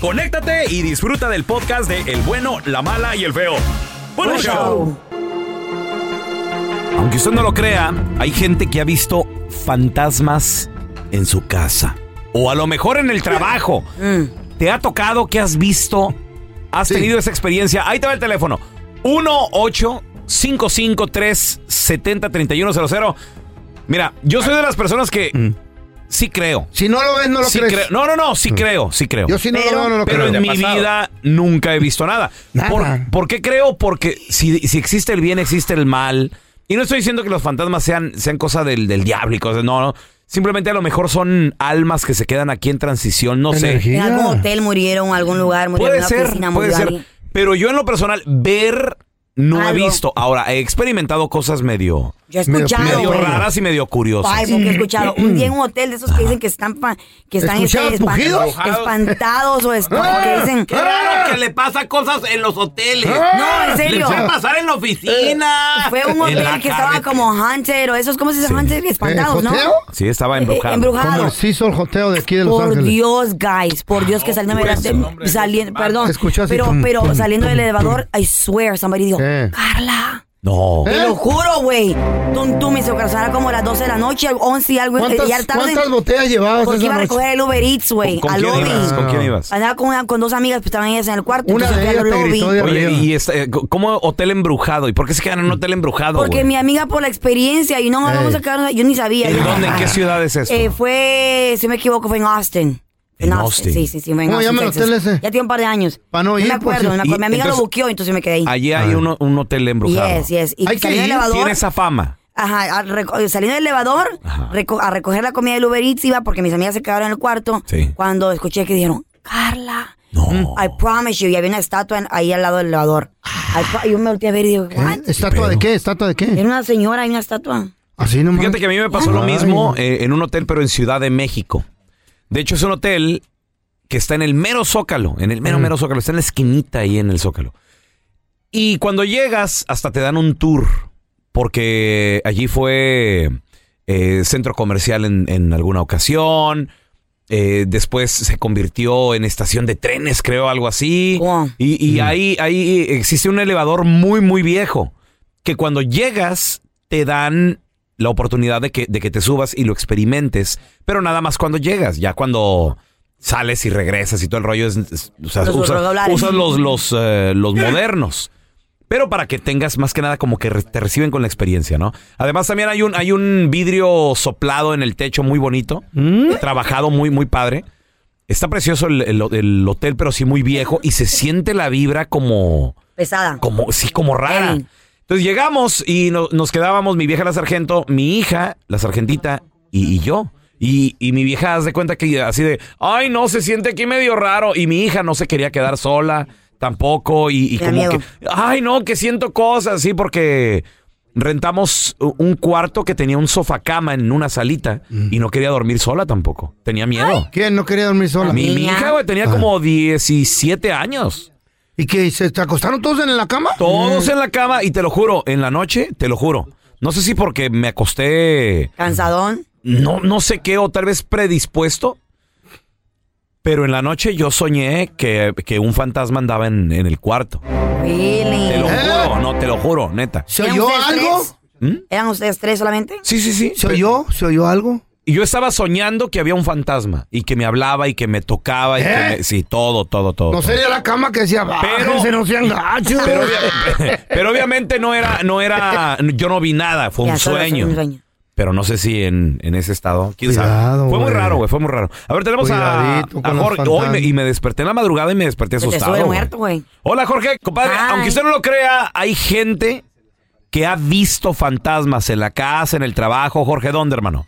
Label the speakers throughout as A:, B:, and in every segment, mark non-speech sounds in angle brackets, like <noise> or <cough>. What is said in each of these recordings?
A: conéctate y disfruta del podcast de El bueno, la mala y el feo. ¡Buen show!
B: show.
A: Aunque usted no lo crea, hay gente que ha visto fantasmas en su casa. O a lo mejor en el trabajo. ¿Te ha tocado que has visto? ¿Has tenido esa experiencia? Ahí te va el teléfono. 1-8-553-70-3100. Mira, yo soy de las personas que sí creo.
C: Si no lo ves, no lo
A: Sí
C: crees.
A: creo. No, no, no, sí creo, sí creo.
C: Yo si no lo veo, no lo
A: Pero
C: creo.
A: en mi vida nunca he visto nada.
C: Nada.
A: ¿Por, por qué creo? Porque si, si existe el bien, existe el mal. Y no estoy diciendo que los fantasmas sean, sean cosa del, del diablo y cosas. No, no. Simplemente a lo mejor son almas que se quedan aquí en transición. No sé.
B: En algún hotel murieron, en algún lugar murieron,
A: Puede
B: en una
A: ser,
B: oficina
A: puede ser. Pero yo en lo personal, ver no he visto. Ahora, he experimentado cosas medio,
B: Yo he escuchado,
A: medio raras y medio curiosas.
B: Ay, porque he escuchado. Un día en un hotel de esos que dicen que están, pa- que están este,
C: ¿Escuchabas
B: espan-
C: pujidos?
B: espantados o es-
C: Ah,
B: que dicen.
A: Qué raro que le pasa cosas en los hoteles.
B: No, en serio.
A: Le puede pasar en la oficina.
B: Fue un hotel que estaba como Hunter o esos, ¿cómo se dice Hunter? Espantados, ¿no?
C: ¿Joteo?
A: Sí, estaba embrujado.
B: Eh, embrujado.
C: Como el Cecil Hotel de aquí de Los
B: Por
C: Ángeles.
B: Dios, guys, por Dios que saliendo,
A: pues,
B: de-
A: el nombre
B: saliendo, perdón, pero, pero saliendo del elevador, I swear, somebody dijo,
C: ¿Qué?
B: Carla,
A: No.
C: ¿Eh?
B: te lo juro, güey, tum, tum, me hizo caso, era como las 12 de la noche, 11 y algo,
C: ¿Cuántas,
B: y ya tarde,
C: cuántas botellas llevabas
B: porque
C: esa
B: iba a
C: noche?
B: recoger el Uber Eats, güey,
A: ¿Con
B: al
A: quién
B: lobby.
A: ibas? ¿Con quién ibas?
B: Andaba con, una- con dos amigas, pues estaban ellas en el cuarto,
C: Una
B: entonces
C: de
B: fui al
C: ellas te
B: lobby.
C: gritó de
A: Oye,
C: arriba.
A: ¿y este, cómo hotel embrujado? ¿Y por qué se quedan en un hotel embrujado?
B: Porque
A: güey?
B: mi amiga por la experiencia, y no,
C: Ey.
B: vamos a quedar, yo ni sabía.
A: ¿En
B: yo-
A: dónde? ¿En qué ciudad es esto?
B: Eh, fue, si me equivoco, fue en Austin.
A: En Austin.
B: Sí, sí, sí, en
C: ¿Cómo
B: Austin,
C: llama el
B: Texas.
C: hotel ese?
B: Ya tiene un par de años.
C: Pa' no
B: me
C: ir,
B: acuerdo,
C: pues,
B: me acuerdo. Mi amiga
A: entonces-
B: lo buqueó, entonces me quedé ahí.
A: Allí hay un, un hotel embrujado.
B: Yes, yes. Y
C: Hay que
B: salí del
C: ir,
B: elevador.
A: Tiene esa fama.
B: Ajá, a reco- saliendo del elevador, reco- a recoger la comida del Uber Eats iba porque mis amigas se quedaron en el cuarto.
A: Sí.
B: Cuando escuché que dijeron, Carla,
A: No.
B: I promise you, y había una estatua en- ahí al lado del elevador. I pro- y yo me volteé a ver y digo,
C: ¿Qué?
B: ¿what?
C: ¿Estatua de qué? ¿Estatua de qué?
B: Era una señora y una estatua.
C: Así nomás.
A: Fíjate que a mí me pasó lo
C: Ay.
A: mismo eh, en un hotel, pero en Ciudad de México. De hecho, es un hotel que está en el mero zócalo, en el mero,
C: Mm.
A: mero zócalo. Está en la esquinita ahí en el zócalo. Y cuando llegas, hasta te dan un tour, porque allí fue eh, centro comercial en, en alguna ocasión. eh, después se convirtió en estación de trenes, creo, algo así.
B: Wow.
A: Y, y ahí, ahí existe un elevador muy, muy viejo. Que cuando llegas, te dan la oportunidad de que, de que te subas y lo experimentes. Pero nada más cuando llegas. Ya cuando sales y regresas y todo el rollo es. es- o sea,
B: Los
A: usas, usas los, los, eh, los modernos. pero para que tengas más que nada como que te reciben con la experiencia, ¿no? Además también hay un, hay un vidrio soplado en el techo muy bonito, trabajado muy, muy padre. Está precioso el, el- el hotel, pero sí muy viejo y se siente la vibra como,
B: Pesada.
A: como, sí, como rara. Entonces llegamos y no- nos quedábamos mi vieja la sargento, mi hija, la sargentita y, y yo. Y, y mi vieja haz de cuenta que así de, ay no, se siente aquí medio raro. Y mi hija no se quería quedar sola tampoco. Y, y como
B: miedo.
A: que, ay no, que siento cosas, sí, porque rentamos un cuarto que tenía un sofá cama en una salita y no quería dormir sola tampoco. Tenía miedo.
C: ¿Quién no quería dormir sola?
A: Mi, mi hija, güey, tenía como 17 años.
C: ¿Y que se te acostaron todos en la cama?
A: Todos en la cama y te lo juro, en la noche, te lo juro. No sé si porque me acosté,
B: Cansadón.
A: no, no sé qué, o tal vez predispuesto, pero en la noche yo soñé que, que un fantasma andaba en, en el cuarto.
B: Really.
A: Te lo
C: ¿Eh?
A: juro, no, te lo juro, neta.
C: ¿Se
B: ¿Eran
C: oyó algo?
A: ¿Mm?
B: ¿Eran ustedes tres solamente?
A: Sí, sí, sí.
C: ¿Se oyó? ¿Se oyó algo?
A: Y yo estaba soñando que había un fantasma y que me hablaba y que me tocaba y que
C: ¿Eh?
A: me- sí, todo, todo, todo.
C: No
A: todo.
C: sería la cama que decía, bájense, no sean gachos.
A: Pero, obvia- <laughs> pero obviamente no era, no era, yo no vi nada, fue un
B: fue
A: sueño.
B: un sueño.
A: Pero no sé si en, en ese estado. ¿Quién
C: Cuidado,
A: sabe? Fue muy raro, güey. Fue muy raro. A ver, tenemos a,
C: Cuidadito
A: Jorge. Hoy me- y me desperté en la madrugada y me desperté
B: te
A: asustado. güey.
B: muerto, güey.
A: Hola, Jorge. Compadre, aunque usted no lo crea, hay gente que ha visto fantasmas en la casa, en el trabajo. Jorge, ¿dónde, hermano?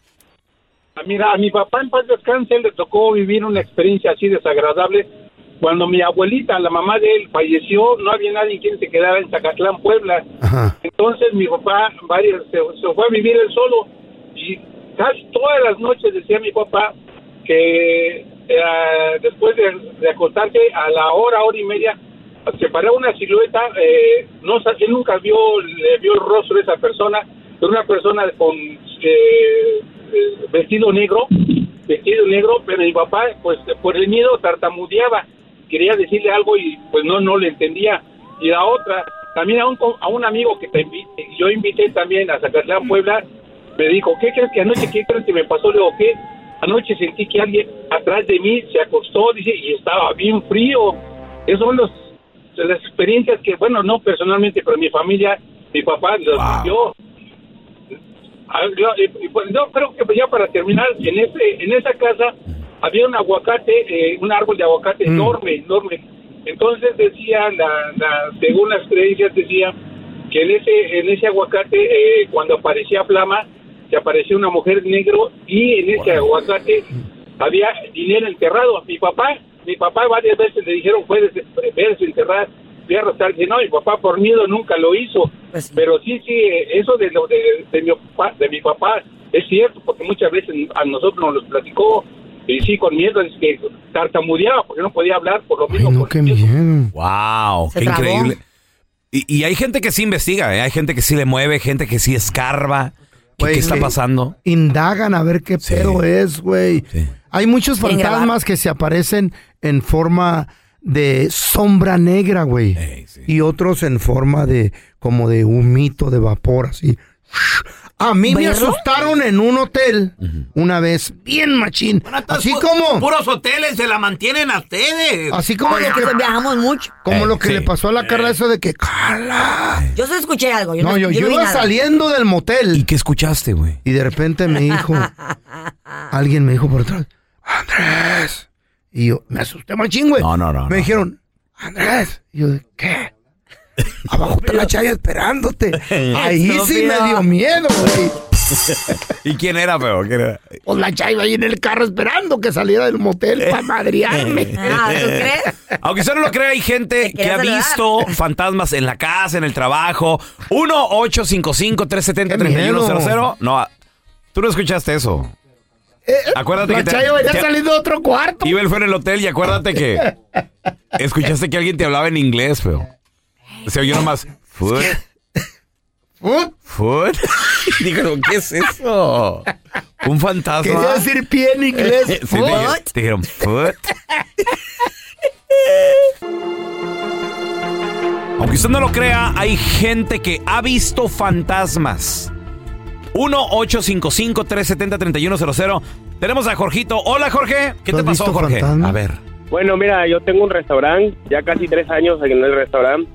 D: Ah, Mira, a mi papá en paz descanse le tocó vivir una experiencia así desagradable. Cuando mi abuelita, la mamá de él, falleció, no había nadie quien se quedara en Zacatlán, Puebla.
C: Ajá.
D: Entonces mi papá varias, se, se fue a vivir él solo y casi todas las noches decía mi papá que eh, después de, de acostarse a la hora, hora y media, se paraba una silueta, eh, no él nunca vio, le vio el rostro de esa persona, pero una persona con eh, vestido negro, vestido negro, pero mi papá, pues por el miedo tartamudeaba, quería decirle algo y pues no, no le entendía. Y la otra, también a un, a un amigo que te invi- yo invité también a Zacatlán, Puebla, me dijo, ¿qué crees que anoche, qué crees que me pasó? Le digo, ¿qué? Anoche sentí que alguien atrás de mí se acostó, dice, y estaba bien frío. Esas son los, las experiencias que, bueno, no personalmente, pero mi familia, mi papá los vivió. Yo, eh, pues, yo creo que ya para terminar, en ese en esa casa había un aguacate, eh, un árbol de aguacate enorme, enorme. Entonces decía, la, la- según las creencias decía que en ese en ese aguacate eh, cuando aparecía flama se aparecía una mujer negro y en ese aguacate había dinero enterrado. Mi papá, mi papá varias veces le dijeron puedes verse enterrar, voy a arrastrar. Dice, no, mi papá por miedo nunca lo hizo.
B: Pues.
D: Pero sí, sí, eso de, lo de, de mi, papá, de mi papá es cierto, porque muchas veces a nosotros nos lo platicó y sí, con miedo, es que tartamudeaba porque no podía hablar por lo
C: Ay,
D: mismo.
C: no,
D: por
C: qué
D: el miedo.
C: miedo.
A: Wow, qué
B: trabó.
A: increíble. Y, y hay gente que sí investiga, ¿eh? hay gente que sí le mueve, gente que sí escarba. ¿Qué, qué está pasando?
C: Indagan a ver qué
A: Sí.
C: pedo es, güey.
A: Sí.
C: Hay muchos fantasmas que se aparecen en forma de sombra negra, güey.
A: Sí.
C: Y otros en forma de como de humito de vapor, así. A mí me
B: ¿Verlo?
C: asustaron en un hotel una vez, bien machín. Así como,
A: Puros hoteles se la mantienen a ustedes.
C: así como lo que,
B: viajamos mucho.
C: como
A: Eh,
C: lo que
A: sí.
C: le pasó a la Carla, eso de que, Carla.
B: Yo solo escuché algo. Yo no,
C: No, yo, yo
B: no
C: iba
B: nada.
C: saliendo del motel.
A: ¿Y qué escuchaste, güey?
C: Y de repente me dijo, <laughs> alguien me dijo por atrás, Andrés. Y yo me asusté machín, güey.
A: No, no, no,
C: Me
A: no.
C: dijeron, Andrés. Y yo, ¿qué? Abajo está la chaya esperándote. <laughs> Ahí sí me dio miedo, güey. <laughs>
A: ¿Y quién era, feo? ¿Quién era?
C: Pues la chaya ahí en el carro esperando que saliera del motel para <laughs> madrearme.
B: Ah, ¿tú crees?
A: Aunque usted no lo crea, hay gente
B: Te
A: que ha
B: saludar.
A: visto fantasmas en la casa, en el trabajo. 1-855-370-3100. No, tú no escuchaste eso. Acuérdate
C: la
A: que te-
C: venía
A: te-
C: saliendo de otro cuarto.
A: Iba él fue en el hotel y acuérdate que <laughs> escuchaste que alguien te hablaba en inglés, feo. Se oyó nomás. Food,
C: Uh,
A: food. <laughs> Dijeron, ¿qué es eso? Un fantasma.
C: Quería decir pie en inglés. <laughs>
A: Sí, te,
B: Foot.
A: te dijeron, foot. Aunque usted no lo crea, hay gente que ha visto fantasmas. 1-855-370-3100. Tenemos a Jorgito. Hola, Jorge. ¿Qué
C: ¿Tú
A: te pasó, Jorge? A ver.
E: Bueno, mira, yo tengo un restaurante, ya casi tres años en el restaurante,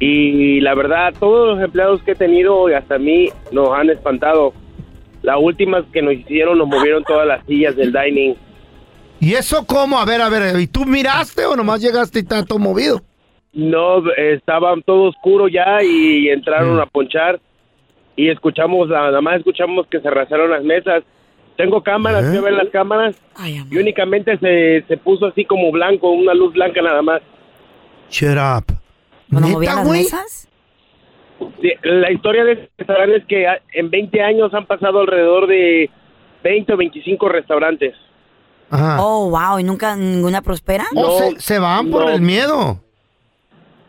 E: y la verdad, todos los empleados que he tenido y hasta a mí nos han espantado. La última que nos hicieron, nos movieron todas las sillas del dining.
C: ¿Y eso cómo? A ver, a ver, ¿y tú miraste o nomás llegaste y está todo movido?
E: No, estaban todo oscuro ya y entraron a ponchar y escuchamos, nada más escuchamos que se arrasaron las mesas. Tengo cámaras,
C: ¿Eh?
E: a ver las cámaras y únicamente se, se puso así como blanco, una luz blanca nada más.
C: Shut up.
B: ¿No
C: ¿Neta,
B: movían las
C: güey?
B: mesas?
E: Sí, La historia de este restaurante es que ah, en 20 años han pasado alrededor de 20 o 25 restaurantes.
C: Ajá.
B: Oh, wow. ¿Y nunca ninguna prospera?
E: No,
C: se, se van por
E: no.
C: el miedo.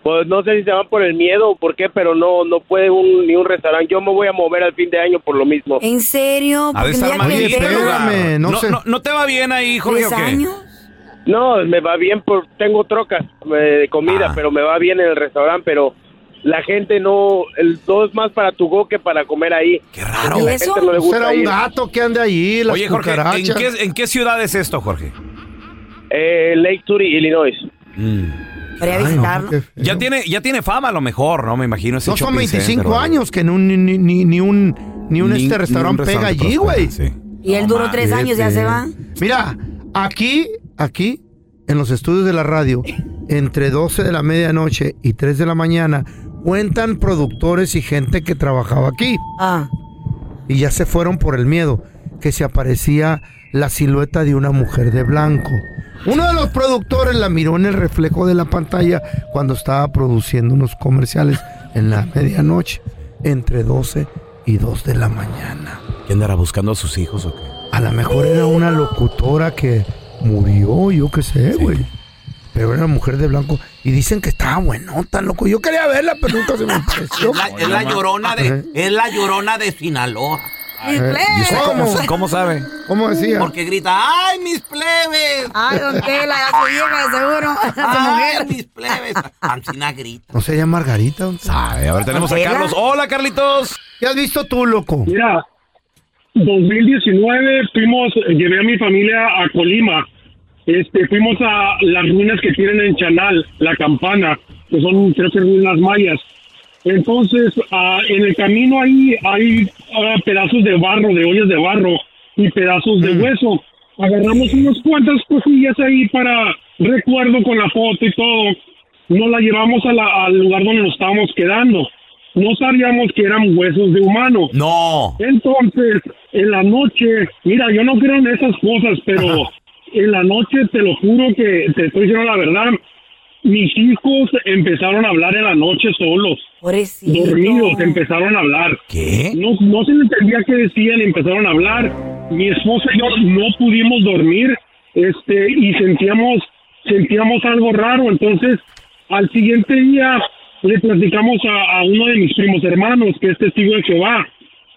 E: Pues no sé si se van por el miedo o por qué, pero no no puede un, ni un restaurante. Yo me voy a mover al fin de año por lo mismo.
B: ¿En serio? Porque
A: estar
C: espérame, no
A: no,
C: sé.
A: no- no te va bien ahí, Jorge,
B: ¿Tres
A: o qué?
B: años?
E: No, me va bien, por, tengo trocas eh, de comida,
A: Ah.
E: pero me va bien en el restaurante, pero la gente no, el, todo es más para tu go que para comer ahí.
A: Qué raro.
E: No le gusta
C: Será un gato que ande allí, las
A: Oye, Jorge, ¿en qué, en qué ciudad es esto, Jorge?
E: Eh, Lake Turi, Illinois.
C: Ay,
B: visitarlo.
A: Ya tiene, ya tiene fama a lo mejor, ¿no? Me imagino ese
C: No son
A: shopping
C: 25
A: center,
C: años que ni un, ni, ni- ni un, ni un
A: Ni-
C: este restaurante
A: un
C: pega
A: restaurante
C: allí, güey.
A: sí.
B: Y él duró tres años, ya se va.
C: Mira, aquí, aquí, en los estudios de la radio, entre 12 de la medianoche y 3 de la mañana, cuentan productores y gente que trabajaba aquí.
B: Ah.
C: Y ya se fueron por el miedo, que se aparecía la silueta de una mujer de blanco. Uno de los productores la miró en el reflejo de la pantalla cuando estaba produciendo unos comerciales en la medianoche, entre 12 y 2 de la mañana.
A: ¿Quién andará buscando a sus hijos o qué?
C: A lo mejor era una locutora que murió, yo qué sé, güey. Pero era una mujer de blanco. Y dicen que estaba buenota, loco. Yo quería verla, pero nunca se me <laughs> pareció.
F: Es la, es la llorona de, es la llorona de Sinaloa.
B: ¡Mis
A: ¿Y usted
B: plebes!
A: cómo, cómo sabe?
C: ¿Cómo decía?
F: Porque grita, ¡ay, mis plebes!
B: Ay, don Tela, ya se vieja, de seguro.
F: ¡Ay,
B: mujer.
F: mis plebes! Ancina grita.
C: ¿No sería Margarita? don?
A: Sabe, a ver, tenemos a. Carlos. Hola, Carlitos.
C: ¿Qué has visto tú, loco?
G: Mira, 2019 fuimos, llevé a mi familia a Colima. Este, fuimos a las ruinas que tienen en Chanal, la campana, que son creo que ruinas mayas. Entonces, ah, en el camino ahí hay ah, pedazos de barro, de ollas de barro y pedazos de hueso. Agarramos unas cuantas cosillas ahí para recuerdo con la foto y todo. Nos la llevamos a la- al lugar donde nos estábamos quedando. No sabíamos que eran huesos de humano.
A: No.
G: Entonces, en la noche, mira, yo no creo en esas cosas, pero en la noche te lo juro que te estoy diciendo la verdad. Mis hijos empezaron a hablar en la noche solos,
B: Pobrecito.
G: dormidos, empezaron a hablar.
A: ¿Qué?
G: No, no se entendía qué decían, empezaron a hablar. Mi esposa y yo no pudimos dormir, este, y sentíamos, sentíamos algo raro. Entonces, al siguiente día le platicamos a, a uno de mis primos hermanos, que es testigo de Jehová.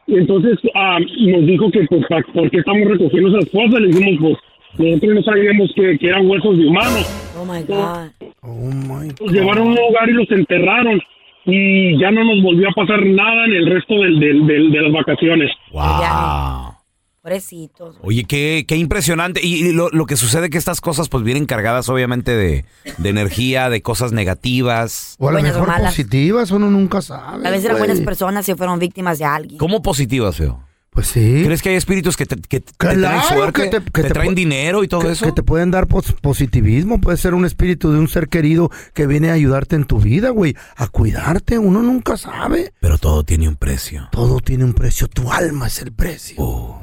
G: Entonces ah, nos dijo que, pues, ¿por qué estamos recogiendo esas cosas? Le dijimos, pues, nosotros no sabíamos que, que eran huesos de humanos.
B: Oh, my God.
C: Oh, my
G: Los llevaron a un lugar y los enterraron. Y ya no nos volvió a pasar nada en el resto del, del- del- de las vacaciones.
A: Wow.
B: Pobrecitos.
A: Oye, qué, qué impresionante. Y, y lo, lo que sucede que estas cosas pues vienen cargadas obviamente de, de energía, de cosas negativas.
C: O a lo mejor positivas, uno nunca sabe.
B: A veces eran buenas personas y fueron víctimas de alguien.
A: ¿Cómo positivas, feo?
C: Pues sí.
A: ¿Crees que hay espíritus que te, que
C: Claro,
A: traen suerte?
C: que
A: te,
C: te- que te
A: traen dinero y todo
C: que,
A: eso?
C: que te pueden dar pos- positivismo, puede ser un espíritu de un ser querido que viene a ayudarte en tu vida, güey, a cuidarte, uno nunca sabe.
A: Pero todo tiene un precio.
C: Todo tiene un precio, tu alma es el precio.
A: Oh,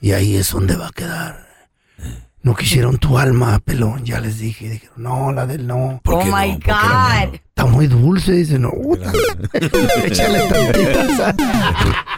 C: Y ahí es donde va a quedar. No quisieron tu alma, pelón, ya les dije, dijeron, no, la del no.
B: Oh, my God.
C: Está muy dulce, dice, no, puta. échale tantita sal. <laughs>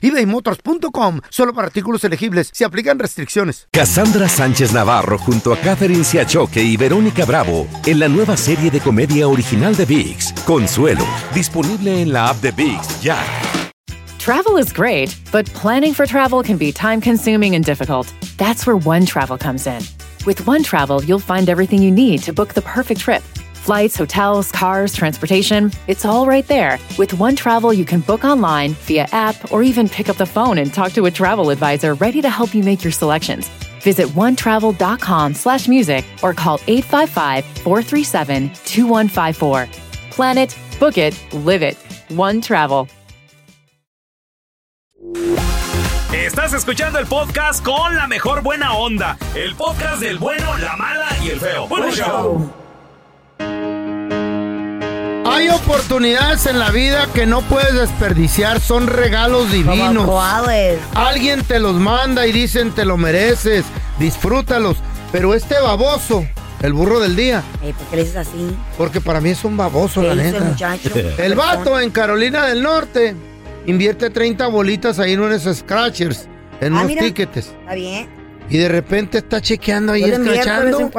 C: ebaymotors.com. Solo para artículos elegibles. Se aplican restricciones.
H: Cassandra Sánchez Navarro junto a Catherine Siachoque y Verónica Bravo en la nueva serie de comedia original de VIX, Consuelo, disponible en la app de VIX ya.
I: Travel is great, but planning for travel can be time consuming and difficult. That's where One Travel comes in. With One Travel, you'll find everything you need to book the perfect trip. Flights, hotels, cars, transportation, it's all right there. With One Travel, you can book online, via app, or even pick up the phone and talk to a travel advisor ready to help you make your selections. Visit onetravel.com slash music or call 855-437-2154. Plan it, book it, live it. One Travel.
A: Estás escuchando el podcast con la mejor buena onda. El podcast del bueno, la mala y el feo. Bueno, show.
C: Hay oportunidades en la vida que no puedes desperdiciar, son regalos divinos.
B: cuáles?
C: Alguien te los manda y dicen te lo mereces, disfrútalos. Pero este baboso, el burro del día,
B: Ey, ¿Por qué le dices así?
C: porque para mí es un baboso,
B: ¿Qué
C: la
B: hizo el
C: neta.
B: muchacho?
C: El vato en Carolina del Norte invierte 30 bolitas ahí en unos scratchers, en
B: Ah,
C: unos
B: mira.
C: tickets.
B: Está bien.
C: Y de repente está chequeando ahí, escrachando.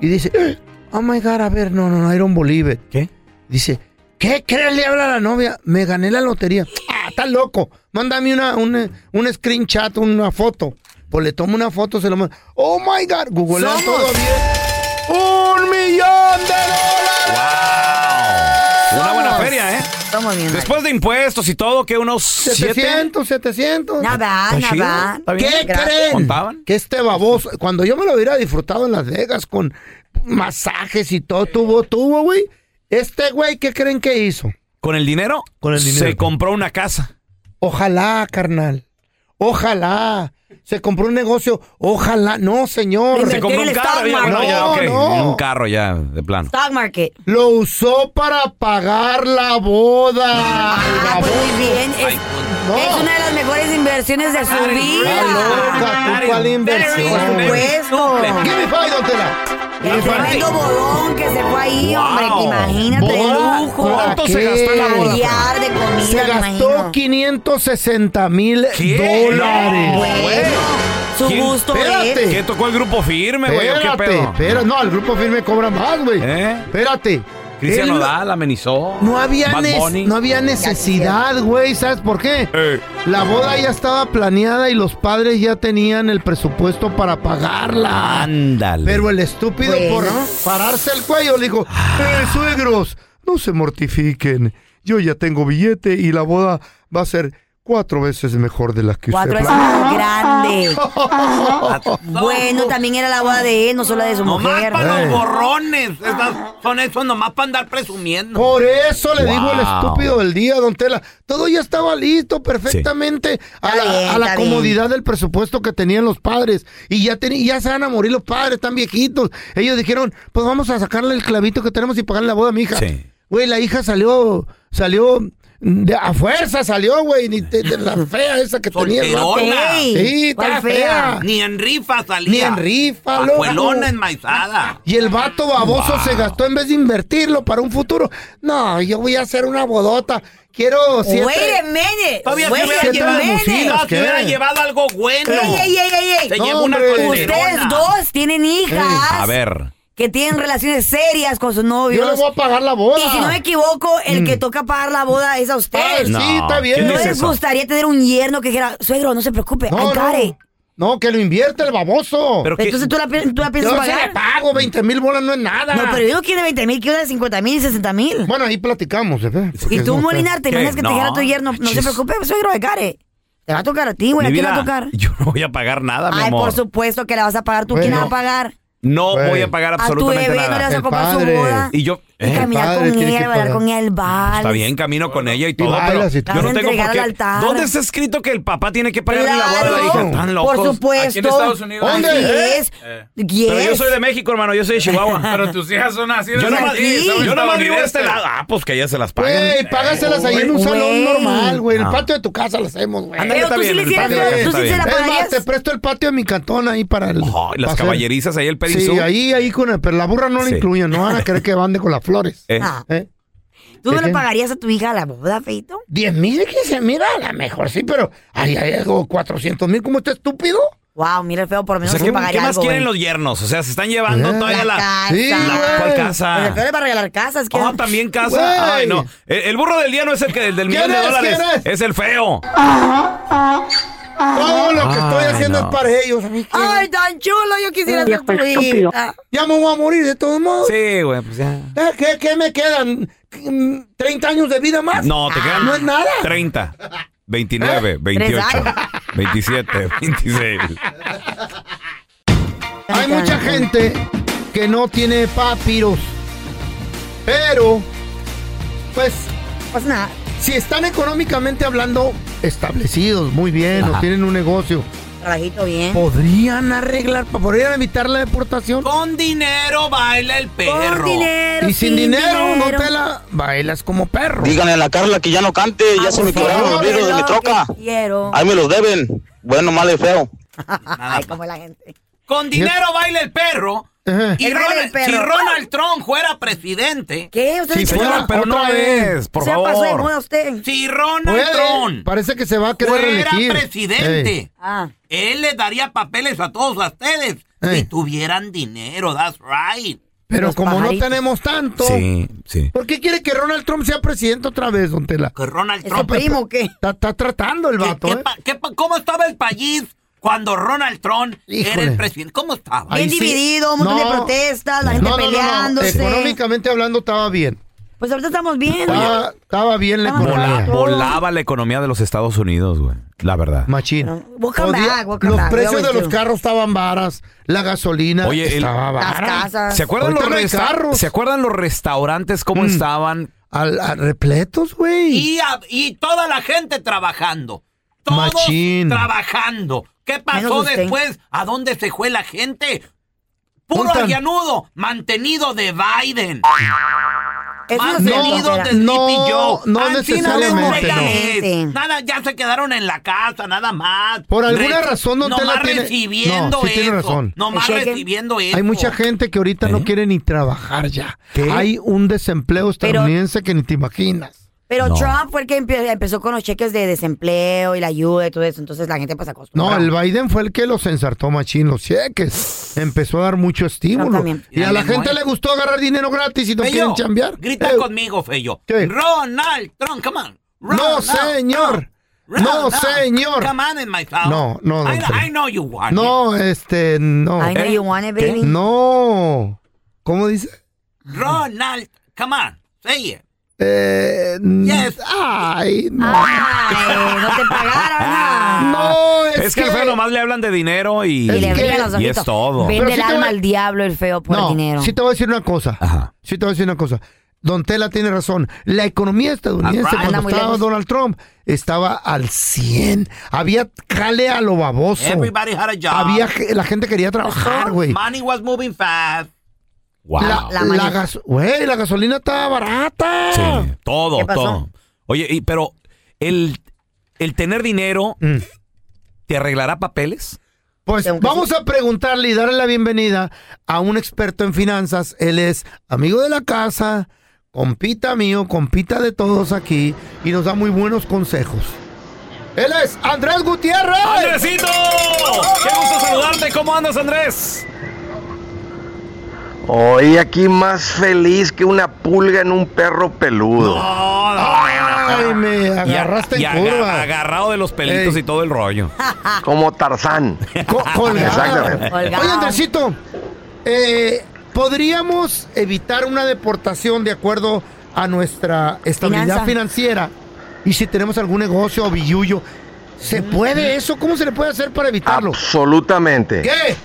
C: Y dice, oh my God, a ver, no, no, no, Iron Believe it.
A: ¿Qué?
C: Dice, ¿qué crees? Le habla a la novia. Me gané la lotería. Ah, está loco. Mándame una, un, un screenshot, una foto. Pues le tomo una foto, se lo mando. Oh my God, Google todo bien. ¡Un millón de dólares!
A: Una buena feria, ¿eh?
B: Somos bien.
A: Después de impuestos y todo, que unos 7.
C: 700, 700.
B: Nada, nada.
C: ¿Qué creen?
A: ¿Contaban?
C: Que este baboso, cuando yo me lo hubiera disfrutado en Las Vegas con masajes y todo, tuvo, tuvo, güey. Este güey, ¿qué creen que hizo?
A: Con el dinero,
C: Con el dinero.
A: se compró una casa.
C: Ojalá, carnal. Ojalá. Se compró un negocio. Ojalá. No, señor.
A: Se compró un
B: el
A: carro.
B: stock
A: Ya, bueno,
B: market.
A: ya,
C: No,
A: ok.
C: no.
A: Un carro ya, de plano.
B: Stock market.
C: Lo usó para pagar la boda.
B: Ah, pues muy bien. Es,
C: No.
B: es una de las mejores inversiones de su
C: Está
B: vida.
C: loca, tú cuál inversión.
B: Por supuesto.
C: Give me five, don Tela. Five.
B: tremendo bodón que se fue ahí,
A: Wow.
B: hombre, imagínate, de
C: Boda,
B: lujo.
A: ¿Cuánto
C: ¿Para
A: se
C: qué?
A: gastó en la boda?
B: De comida,
C: Se gastó
B: imagino.
C: 560 mil dólares.
A: No,
B: Bueno, su
A: ¿Quién?
B: gusto
C: Espérate.
B: es.
A: ¿Qué tocó el grupo firme, güey? ¿O ¿Qué
C: Espérate,
A: pedo?
C: espérate. No, el grupo firme cobra más, güey.
A: ¿Eh?
C: Espérate.
A: Cristian Nodal amenizó.
C: No había, no había necesidad, güey. ¿Sabes por qué?
A: Eh.
C: La boda ya estaba planeada y los padres ya tenían el presupuesto para pagarla.
A: Ándale.
C: Pero el estúpido por pararse el cuello le dijo, eh, suegros, no se mortifiquen. Yo ya tengo billete y la boda va a ser cuatro veces mejor de la que
B: Cuatro
C: usted
B: veces
C: planeó".
B: más grande. <laughs> Bueno, también era la boda de él, no solo de su
F: Nomás
B: mujer.
F: para los borrones. Estas son esos nomás para andar presumiendo.
C: Por eso le digo el
A: Wow.
C: estúpido del día, don Tela. Todo ya estaba listo perfectamente a la,
B: bien,
C: a la
B: está bien.
C: comodidad del presupuesto que tenían los padres. Y ya, teni- ya se van a morir los padres, están viejitos. Ellos dijeron, pues vamos a sacarle el clavito que tenemos y pagarle la boda a mi hija.
A: Sí.
C: Güey, la hija salió, salió de, a fuerza, salió, güey, ni de, de la <laughs> fea esa que tenía.
B: Ey,
C: Sí,
B: ¿cuál
C: está
B: fea?
C: fea.
F: Ni en rifa salía.
C: Ni en rifa, loco.
F: Pajuelona enmaizada.
C: Y el vato baboso se gastó en vez de invertirlo para un futuro. No, yo voy a hacer una bodota. Quiero siete.
B: Wait a minute.
F: Todavía
B: Wait
F: se hubiera llevado, se hubiera llevado algo bueno.
B: Ey, ey, ey, ey, ey.
F: Se
C: No,
F: llevó una.
B: Ustedes dos tienen hijas
A: A ver.
B: Que tienen relaciones serias con sus novios.
C: Yo le voy a pagar la boda.
B: Y si no me equivoco, el que toca pagar la boda es a usted.
C: sí,
A: No,
C: está bien.
A: ¿quién
B: ¿No
A: es
B: les
A: eso?
B: gustaría tener un yerno que dijera, suegro, no se preocupe,
C: No, no.
B: it"?
C: No, que lo invierte el baboso.
A: Pero que-
B: Entonces tú la, pi- tú la piensas
C: yo se
B: pagar.
C: le pago 20 mil bolas, no es nada.
B: No, pero yo quiero 20 mil, quiero de 50 mil y 60 mil.
C: Bueno, ahí platicamos, ¿eh?
B: Y tú,
C: no,
B: Molinar, te imaginas que te dijera tu yerno, no se preocupe, suegro, it. Te va a tocar a ti, güey, ¿a quién le va a tocar? <laughs>
A: yo no voy a pagar nada, mi
B: Ay,
A: amor.
B: por supuesto que la vas a pagar tú.
C: Bueno.
B: ¿Quién la va a pagar?
A: No
C: Güey.
A: voy a pagar
B: A tu
A: absolutamente
B: no le
A: nada.
B: vas a
C: El
B: comprar su
C: padre.
B: boda.
A: Y yo,
B: Y
A: eh,
B: caminar
C: padre
B: con ella, y bailar
C: pagar.
B: con ella el vals.
A: está bien, camino con ella y todo,
C: bailas
A: pero
C: y
A: yo no tengo por qué.
B: altar.
A: ¿Dónde está escrito que el papá tiene que pagarle la boda a la hija?
B: Claro,
A: Están locos.
B: por supuesto.
J: Aquí en Estados Unidos.
C: ¿Dónde?
B: es.
A: Pero
B: Yes.
A: yo soy de México, hermano, yo soy de Chihuahua. <laughs>
J: Pero tus hijas son así.
A: yo
J: no
A: nomás,
J: son
A: yo nomás vivo de este lado. Ah, pues que ellas se las paguen.
C: Güey, págaselas ahí en un salón normal, güey. En el
A: No.
C: patio de tu casa lo hacemos, güey.
B: Pero
A: está
B: tú sí
A: bien,
B: le hicieras, tú sí se la pagarías.
C: te presto el patio de mi cantón ahí para el.
A: Las caballerizas ahí, el
C: Sí,
A: perisú.
C: ahí, ahí con el, pero la burra no la
A: Sí.
C: incluyen, no van a querer que bande con las flores.
A: Eh,
B: Ah.
C: ¿Eh?
B: ¿Tú no
C: ¿Qué,
B: le pagarías a tu hija la boda, Feito?
C: 10 mil y 15 mil, a lo mejor sí, pero hay algo 400 mil, ¿cómo está estúpido?
B: Wow, mira el feo, por lo
A: O
B: menos
A: sea,
B: sí
A: ¿qué,
B: pagaría
A: qué más
B: algo,
A: quieren
B: güey.
A: los yernos? O sea, se están llevando
C: Eh.
A: todavía la...
B: casa.
C: Sí,
A: la-
C: güey.
A: ¿Cuál
B: Pues
A: casa?
B: el feo le va a regalar casas.
A: Oh, también casa. Ay, no. El, el burro del día no es el que el del
C: ¿Quién
A: millón de
C: es?
A: dólares.
C: ¿Quién es?
A: el feo.
C: Todo lo que estoy haciendo
A: no.
C: es para ellos.
B: Ay, tan chulo, yo quisiera ser tu hija.
C: Ya me voy a morir de todos modos.
A: Sí, güey, pues ya.
C: Eh, ¿Qué, qué me quedan? Mm, ¿30 años de vida más?
A: No, te quedan
C: No es nada.
A: 30, 29, 28,
B: años.
A: 27, 26.
C: Hay mucha gente que no tiene papiros. Pero, pues,
B: Pues nada.
C: si están económicamente hablando establecidos, muy bien, o
A: Ajá.
C: tienen un negocio,
B: Trabajito bien.
C: podrían arreglar, podrían evitar la deportación.
F: Con dinero baila el perro.
B: Con dinero.
C: Y sin dinero, no te la bailas como perro.
K: Díganle a la Carla que ya no cante, ya se me
C: por
K: quebraron los vidrios de mi troca.
B: Quiero.
K: Ahí me los deben. Bueno, malo y feo. <laughs>
B: Ay, como la gente.
F: Con dinero baila el perro.
C: Ajá.
F: Y Ronald- si Ronald Trump fuera presidente,
B: ¿Qué? ¿Usted
A: Sí,
B: dice
A: fuera,
B: que
A: pero no es, por
B: se pasó de
A: favor.
B: moda usted?
F: si Ronald
C: Puede,
F: Trump
C: parece que se va a querer
F: fuera
C: reelegir.
F: presidente.
B: Ah.
F: él le daría papeles a todos ustedes
C: Ey.
F: si tuvieran dinero. That's right.
C: Pero
B: Los
C: como
B: pajaritos.
C: no tenemos tanto,
A: Sí, sí.
C: ¿por qué quiere que Ronald Trump sea presidente otra vez, don Tela?
F: Que Ronald
B: ¿Es
F: Trump.
B: primo o qué?
C: Está, está tratando el
F: ¿Qué-
C: vato,
F: qué
C: ¿eh?
F: qué ¿Cómo estaba el país cuando Ronald Trump era el presidente? ¿Cómo estaba?
C: Ahí
B: Bien
C: sí.
B: dividido, un montón de protestas, la gente
C: No, no, no, no.
B: peleándose.
C: Económicamente hablando estaba bien.
B: Pues ahorita estamos bien.
C: Estaba, estaba bien la
B: Estamos
C: economía.
A: volaba la economía de los Estados Unidos, güey. La verdad.
C: Machín. Podía-
B: back,
C: los
B: back.
C: Precios de los carros estaban varas, la gasolina
A: Oye, el-
C: estaba
B: Las
C: vara.
B: casas.
A: ¿Se acuerdan, los
C: carros.
A: ¿Se acuerdan los restaurantes cómo
C: Mm.
A: estaban?
C: Al, a repletos, güey.
F: Y toda la gente trabajando. Todos
C: Machín.
F: trabajando. ¿Qué pasó después? ¿A dónde se fue la gente? Puro
C: Puntan.
F: allanudo, mantenido de Biden. Más
B: no entera.
F: de Sleepy
C: No,
F: Joe.
C: no necesariamente,
F: es,
B: no.
F: Nada, ya se quedaron en la casa, nada más.
C: Por alguna
F: Re-
C: razón no te la
F: nomás
C: tiene-
F: recibiendo
C: No, sí tiene
F: eso.
C: razón.
F: Nomás
B: El cheque.
F: recibiendo eso.
C: Hay mucha gente que ahorita no
A: ¿Eh?
C: quiere ni trabajar ya.
A: ¿Qué?
C: Hay un desempleo estadounidense que ni te imaginas.
B: Pero
A: No.
B: Trump fue el que empe- empezó con los cheques de desempleo y la ayuda y todo eso. Entonces la gente pues
C: No,
B: acostumbrada.
C: el Biden fue el que los ensartó machín, los cheques. Empezó a dar mucho estímulo. Y a la gente le gustó agarrar dinero gratis y no
F: Feyo,
C: quieren chambear.
F: Grita
C: Eh,
F: conmigo, Feyo.
C: ¿Qué?
F: Ronald Trump, come on.
C: No, señor. No,
F: Ronald,
C: señor.
F: Come on in my house.
C: No, no, don
F: I, know you want it.
C: No, este, no.
B: I know
F: ¿Eh?
B: you want it,
A: ¿Qué?
B: baby.
C: No. ¿Cómo dice?
F: Ronald, come on, say it.
C: Eh,
F: Yes.
C: Ay, no.
B: Ay, no te pagaron.
C: No, <laughs> es,
A: Es, que, al feo nomás le hablan de dinero y,
C: Es
B: Y le
C: que-
B: brillan los
A: y
B: ojitos.
A: es todo.
B: Vende el alma
C: voy-
B: al diablo el feo por
C: no,
B: dinero.
C: sí te voy a decir una cosa.
A: Ajá.
C: Sí te voy a decir una cosa. Don Tela tiene razón. La economía estadounidense
F: right.
C: cuando estaba
B: lejos.
C: Donald Trump estaba al 100. Había jale a lo baboso.
F: Everybody had a job.
C: Había la gente quería trabajar, güey.
F: Money was moving fast.
A: Wow.
C: La,
B: La
C: la
B: maña-
C: gas- güey, la gasolina estaba barata.
A: Sí, todo,
B: ¿Qué pasó?
A: todo. Oye, y, pero el, el tener dinero
C: Mm.
A: te arreglará papeles.
C: Pues vamos a preguntarle y darle la bienvenida a un experto en finanzas. Él es amigo de la casa, compita mío, compita de todos aquí y nos da muy buenos consejos. Él es Andrés Gutiérrez.
A: ¡Andresito! ¡Qué gusto saludarte! ¿Cómo andas, Andrés?
L: Hoy aquí más feliz que una pulga en un perro peludo.
C: Ay, me agarraste
A: y
C: en curva.
A: agarrado de los pelitos
C: Ey.
A: y todo el rollo. <laughs>
L: Como Tarzán.
C: Co- colgado.
L: Exactamente.
B: Colgado.
C: Oye, Andresito, eh, ¿podríamos evitar una deportación de acuerdo a nuestra estabilidad
B: Finanza.
C: financiera? Y si tenemos algún negocio o billuyo, ¿se puede eso? ¿Cómo se le puede hacer para evitarlo?
L: Absolutamente.
C: ¿Qué?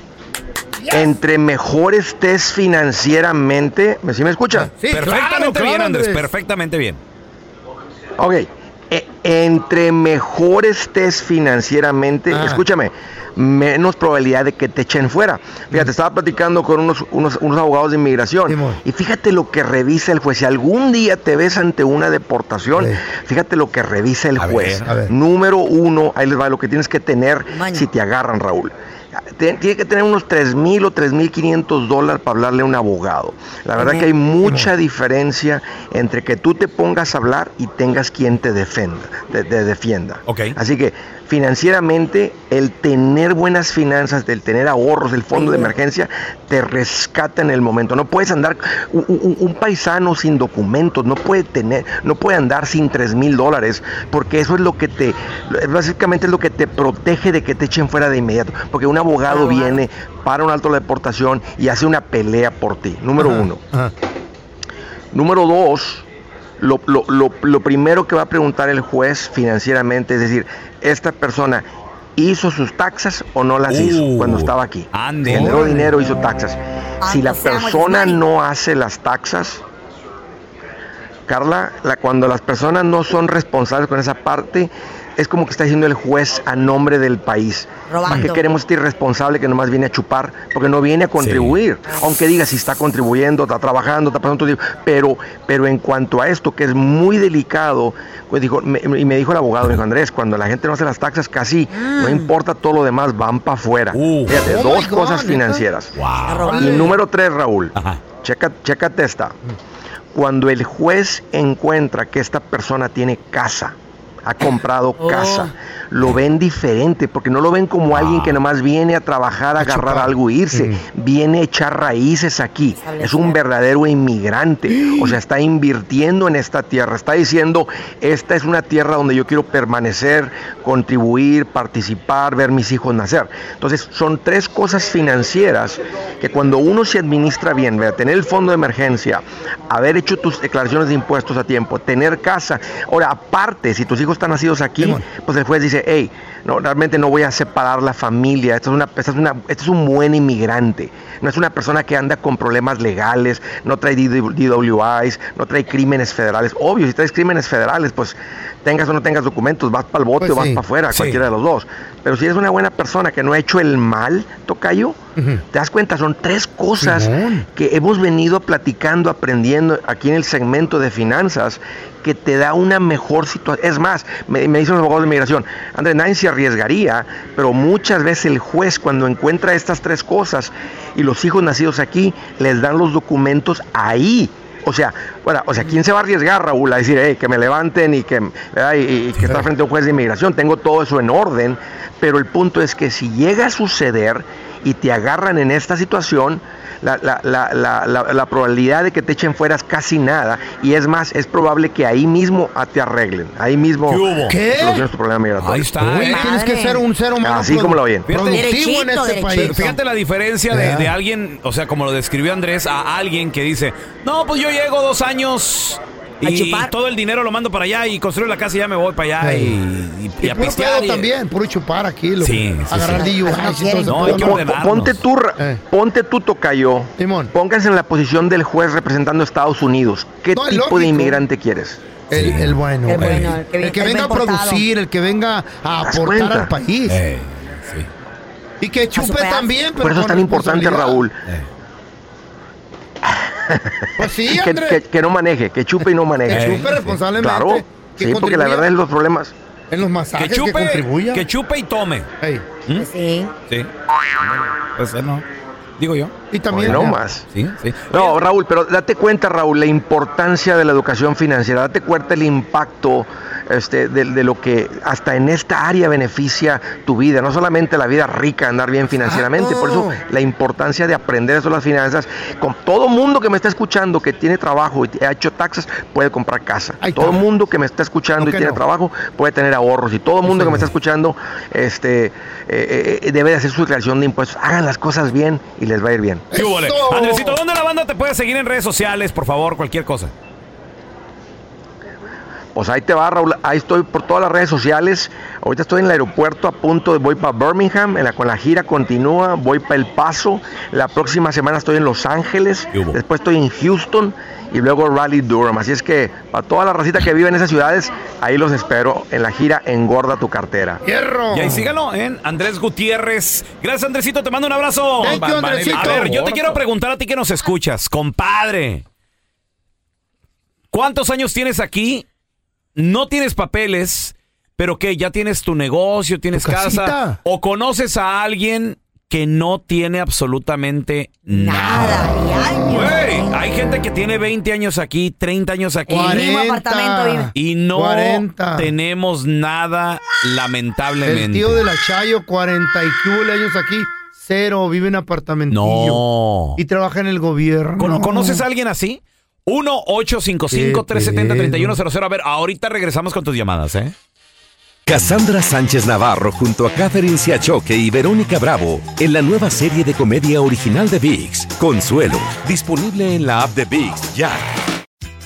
L: Entre mejor estés financieramente. ¿me- ¿Sí me escucha?
C: Sí,
A: perfectamente
C: claro,
A: bien, Andrés,
C: Andrés.
A: perfectamente bien.
L: Ok. E- entre mejor estés financieramente,
C: Ah.
L: escúchame, menos probabilidad de que te echen fuera. Fíjate, estaba platicando con unos, unos, unos abogados de inmigración
C: Simón.
L: y fíjate lo que revisa el juez. Si algún día te ves ante una deportación,
C: Sí.
L: fíjate lo que revisa el
A: A
L: juez.
A: ver,
C: a ver.
L: Número uno, ahí les va lo que tienes que tener si te agarran, Raúl. Tiene que tener unos 3 mil o 3 mil 500 dólares para hablarle a un abogado. La verdad que hay mucha diferencia entre que tú te pongas a hablar y tengas quien te defenda, te, te defienda. Así que financieramente el tener buenas finanzas, el tener ahorros, el fondo de emergencia, te rescata en el momento. No puedes andar, un, un- un paisano sin documentos, no puede tener, no puede andar sin 3 mil dólares, porque eso es lo que te, básicamente es lo que te protege de que te echen fuera de inmediato. Porque abogado viene, para un alto la deportación y hace una pelea por ti. Número uno. Número dos, lo, lo- lo- lo primero que va a preguntar el juez financieramente es decir, esta persona hizo sus taxas o no las hizo cuando estaba aquí. Generó dinero, hizo taxas. Si la persona no hace las taxas, Carla, la- cuando las personas no son responsables con esa parte, es como que está diciendo el juez a nombre del país. ¿Para qué
B: Robando.
L: queremos este irresponsable que nomás viene a chupar? Porque no viene a contribuir. Aunque diga si está contribuyendo, está trabajando, está pasando todo. Pero, pero en cuanto a esto, que es muy delicado, pues dijo, me- y me dijo el abogado, me dijo Andrés, cuando la gente no hace las taxas, casi no importa todo lo demás, van para afuera. Fíjate,
B: Oh
L: dos
B: God,
L: cosas financieras.
B: Wow.
L: Y número tres, Raúl, checa, chécate esta. Cuando el juez encuentra que esta persona tiene casa, ha comprado
B: Oh.
L: casa, lo ven diferente, porque no lo ven como alguien que nomás viene a trabajar, a agarrar algo e irse, viene a echar raíces aquí, es un verdadero inmigrante, o sea, está invirtiendo en esta tierra, está diciendo, esta es una tierra donde yo quiero permanecer, contribuir, participar, ver mis hijos nacer. Entonces, son tres cosas financieras que cuando uno se administra bien, ¿verdad? tener el fondo de emergencia, haber hecho tus declaraciones de impuestos a tiempo, tener casa. Ahora, aparte, si tus hijos están nacidos aquí, pues el juez dice, hey, no, realmente no voy a separar la familia, esto es, una, esta es, una, este es un buen inmigrante, no es una persona que anda con problemas legales, no trae DWIs, no trae crímenes federales. Obvio, si traes crímenes federales, pues tengas o no tengas documentos, vas para el bote
C: Pues
L: o vas
C: sí,
L: para afuera,
C: sí.
L: cualquiera de los dos. Pero si eres una buena persona que no ha hecho el mal, tocayo, te das cuenta, son tres cosas que hemos venido platicando, aprendiendo aquí en el segmento de finanzas que te da una mejor situación. Es más, me, me dicen los abogados de inmigración, Andrés, nadie se arriesgaría, pero muchas veces el juez cuando encuentra estas tres cosas y los hijos nacidos aquí, les dan los documentos ahí. O sea, bueno, o sea, ¿quién se va a arriesgar, Raúl, a decir, "Hey, que me levanten y que, y, y que está frente a un juez de inmigración? Tengo todo eso en orden, pero el punto es que si llega a suceder y te agarran en esta situación, la, la- la- la- la- la probabilidad de que te echen fuera es casi nada. Y es más, es probable que ahí mismo te arreglen. Ahí mismo
C: ¿Qué hubo? ¿Qué?
L: soluciones tu problema migratorio.
A: Ahí está,
C: Uy,
A: ¿eh?
C: tienes que ser un ser humano
L: Así como lo oyen.
C: productivo en este
B: derechito.
C: país.
A: Fíjate la diferencia de alguien, o sea, como lo describió Andrés, a alguien que dice, no, pues yo llego dos años
B: A
A: y,
B: chupar.
A: todo el dinero lo mando para allá y construyo la casa y ya me voy para allá
C: Sí.
A: y, y- y
C: Y
A: a
C: puro
A: pistear.
C: pedo
A: y-
C: también, puro chupar aquí. Lo,
A: Sí, sí,
C: agarrar
A: sí.
C: Eso.
A: No, hay que
L: Pon-
A: ordenarnos.
L: ponte tú,
C: Eh.
L: ponte tú, Tocayo. Pónganse en la posición del juez representando a Estados Unidos. ¿Qué
C: No,
L: tipo de inmigrante quieres?
C: El, el bueno.
B: El bueno,
C: el,
B: el que vi-
C: el que
B: el
C: venga a producir, el que venga a aportar
L: cuenta?
C: al país.
A: Eh,
C: Y que chupe también, pero
L: Por eso es tan importante. Raúl.
C: Pues sí, <laughs>
L: que, que- que no maneje, que chupe y no maneje.
C: Que chupe responsablemente.
L: Claro.
C: que
L: Sí, porque la verdad es los problemas.
C: En los
A: que
C: masajes que,
A: chupe,
C: contribuya.
A: que chupe y tome.
B: Pues sí.
A: Sí. Pues eh, no. Digo yo.
C: Y también.
L: no más.
A: Sí, sí.
L: No, Raúl, pero date cuenta, Raúl, la importancia de la educación financiera. Date cuenta el impacto este, de, de lo que hasta en esta área beneficia tu vida. No solamente la vida rica, andar bien financieramente. Por eso la importancia de aprender eso de las finanzas. Con todo mundo que me está escuchando que tiene trabajo y ha hecho taxas, puede comprar casa. todo mundo que me está escuchando
C: No
L: y tiene
C: no.
L: trabajo puede tener ahorros. Y todo mundo que me está escuchando este, eh, eh, debe de hacer su declaración de impuestos. Hagan las cosas bien y les va a ir bien.
A: ¿Qué hubo, le? Andresito, ¿dónde la banda te puede seguir en redes sociales, por favor? Cualquier cosa.
L: Pues ahí te va, Raúl. Ahí estoy por todas las redes sociales. Ahorita estoy en el aeropuerto a punto de voy para Birmingham. En la, con la gira continúa. Voy para El Paso. La próxima semana estoy en Los Ángeles. Después estoy en Houston. Y luego Raleigh Durham. Así es que para toda la racita que vive en esas ciudades, ahí los espero en la gira Engorda tu cartera.
C: ¡Hierro!
A: Y ahí sígalo en Andrés Gutiérrez. Gracias, Andresito. Te mando un abrazo.
C: Thank you, Andresito.
A: A ver, yo te quiero preguntar a ti que nos escuchas, compadre. ¿Cuántos años tienes aquí? No tienes papeles, pero que ya tienes tu negocio, tienes
C: Tu
A: casa. O conoces a alguien que no tiene absolutamente nada. Güey, hay gente que tiene 20 años aquí, 30 años aquí.
B: En el mismo apartamento vive.
A: Y no
C: 40.
A: tenemos nada, lamentablemente.
C: El tío de la Chayo, 40 y que hubo años aquí, cero, vive en apartamentillo.
A: No.
C: Y trabaja en el gobierno.
A: ¿Cono- ¿Conoces a alguien así? 1-855-370-3100. A ver, ahorita regresamos con tus llamadas, ¿eh?
H: Cassandra Sánchez Navarro junto a Catherine Siachoque y Verónica Bravo en la nueva serie de comedia original de VIX, Consuelo, disponible en la app de VIX ya.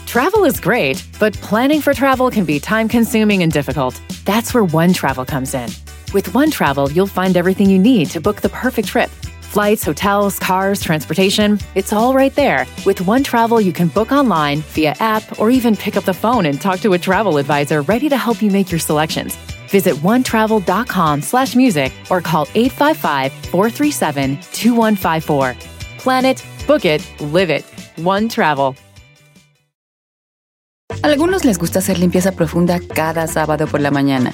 I: Travel is great, but planning for travel can be time consuming and difficult. That's where One Travel comes in. With One Travel, you'll find everything you need to book the perfect trip. Flights, hotels, cars, transportation, it's all right there. With One Travel, you can book online, via app, or even pick up the phone and talk to a travel advisor ready to help you make your selections. Visit onetravel.com slash music or call 855-437-2154. Plan it, book it, live it. One Travel.
M: Algunos les gusta hacer limpieza profunda cada sábado por la mañana.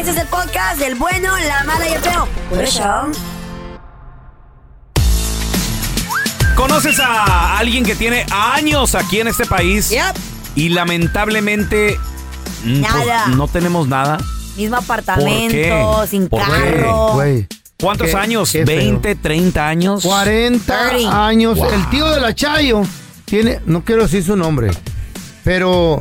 B: Este es el podcast del bueno, la mala y el feo. Por eso.
A: ¿Conoces a alguien que tiene años aquí en este país? Y lamentablemente mm, pues,
B: Nada.
A: no tenemos nada.
B: Mismo
A: ¿Por
B: apartamento,
A: qué?
B: sin
A: ¿Por qué?
B: carro.
C: Güey.
A: ¿Cuántos
C: Qué-
A: años?
C: qué feo.
A: ¿20, 30 años?
C: 40
B: Thirty.
C: años.
A: Wow.
C: El tío de la Chayo tiene, no quiero decir su nombre, pero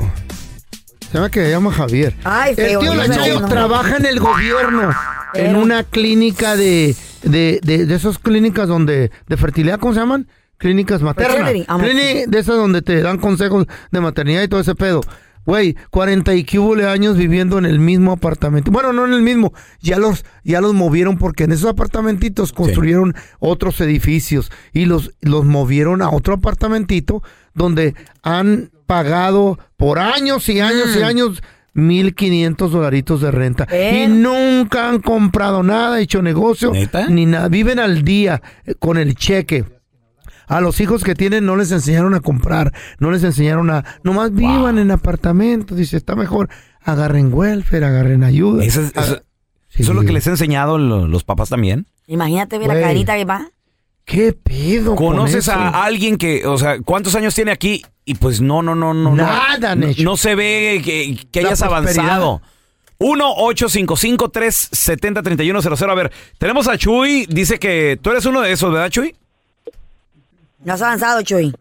C: se llama que se llama Javier.
B: Ay,
C: el
B: feo,
C: tío de
B: no
C: trabaja en el gobierno, en una clínica de, de, de, de esas clínicas donde, de fertilidad, ¿cómo se llaman? Clínicas maternas.
B: Ah,
C: Clíni- de esas donde te dan consejos de maternidad y todo ese pedo. Güey, 40 y que hubo años viviendo en el mismo apartamento. Bueno, no en el mismo, ya los, ya los movieron porque en esos apartamentitos construyeron otros edificios y los, los movieron a otro apartamentito donde han pagado por años y años
B: Mm.
C: y años 1.500 dolaritos de renta. Y nunca han comprado nada, hecho negocio, ni nada. Viven al día eh, con el cheque. A los hijos que tienen no les enseñaron a comprar, no les enseñaron a... Nomás vivan en apartamentos, dice, está mejor. Agarren welfare, agarren ayuda.
A: Eso es, eso- eso es lo que les he enseñado lo- los papás también.
B: Imagínate ve la carita que va.
C: ¿Qué pedo con
A: ¿Conoces
C: eso?
A: a alguien que, o sea, cuántos años tiene aquí? Y pues no, no, no, no. no-
C: Nada,
A: no,
C: Necho.
A: no se ve que, hayas avanzado. 1-855-370-3100. A ver, tenemos a Chuy. Dice que tú eres uno de esos, ¿verdad, Chuy?
B: No has avanzado, Chuy.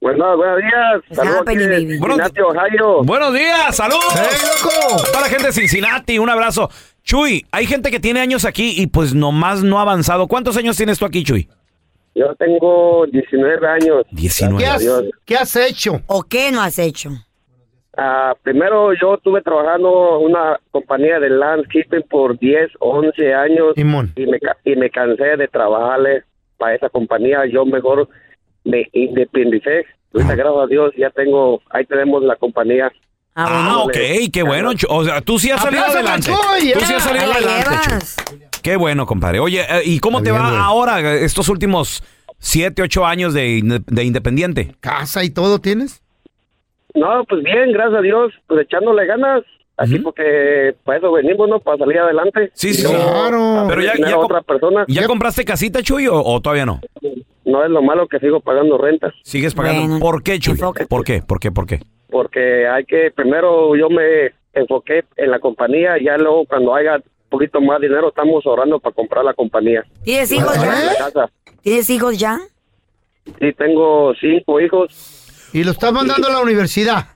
E: Bueno, buenos días. Saludos aquí de Cincinnati, Ohio.
A: Buenos días, saludos.
C: loco!
A: Para la gente de Cincinnati, un abrazo. Chuy, hay gente que tiene años aquí y pues nomás no ha avanzado. ¿Cuántos años tienes tú aquí, Chuy?
E: Yo tengo 19 años.
A: 19.
C: ¿Qué has, qué has hecho?
B: ¿O qué no has hecho?
E: Ah, primero yo estuve trabajando en una compañía de landscaping por 10, 11 años y me, y me cansé de trabajarle para esa compañía. Yo mejor me independicé. Ahorita, gracias a Dios, ya tengo, ahí tenemos la compañía.
A: Ah, ok, qué bueno. Chu- O sea, tú sí has salido adelante. Tú sí has salido adelante. Qué bueno, compadre. Oye, eh, ¿y cómo te
C: bien,
A: va
C: güey.
A: ahora, eh, estos últimos 7, 8 años de, de independiente?
C: ¿Casa y todo tienes?
E: No, pues bien, gracias a Dios, pues echándole ganas. Así porque para eso venimos, ¿no? Para salir adelante.
A: Sí, sí,
E: no
A: Pero ya, ya
E: otra persona.
A: ¿ya compraste casita, Chuy, o, o todavía no?
E: No es lo malo que sigo pagando renta.
A: Sigues pagando.
E: Bueno,
A: ¿Por qué, Chuy? ¿Por qué? ¿Por qué? ¿Por qué?
E: Porque hay que, primero yo me enfoqué en la compañía, ya luego cuando haya un poquito más dinero estamos ahorrando para comprar la compañía.
B: ¿Tienes hijos ya? ¿Tienes hijos ya?
E: Sí, tengo cinco hijos.
C: ¿Y lo estás mandando a la universidad?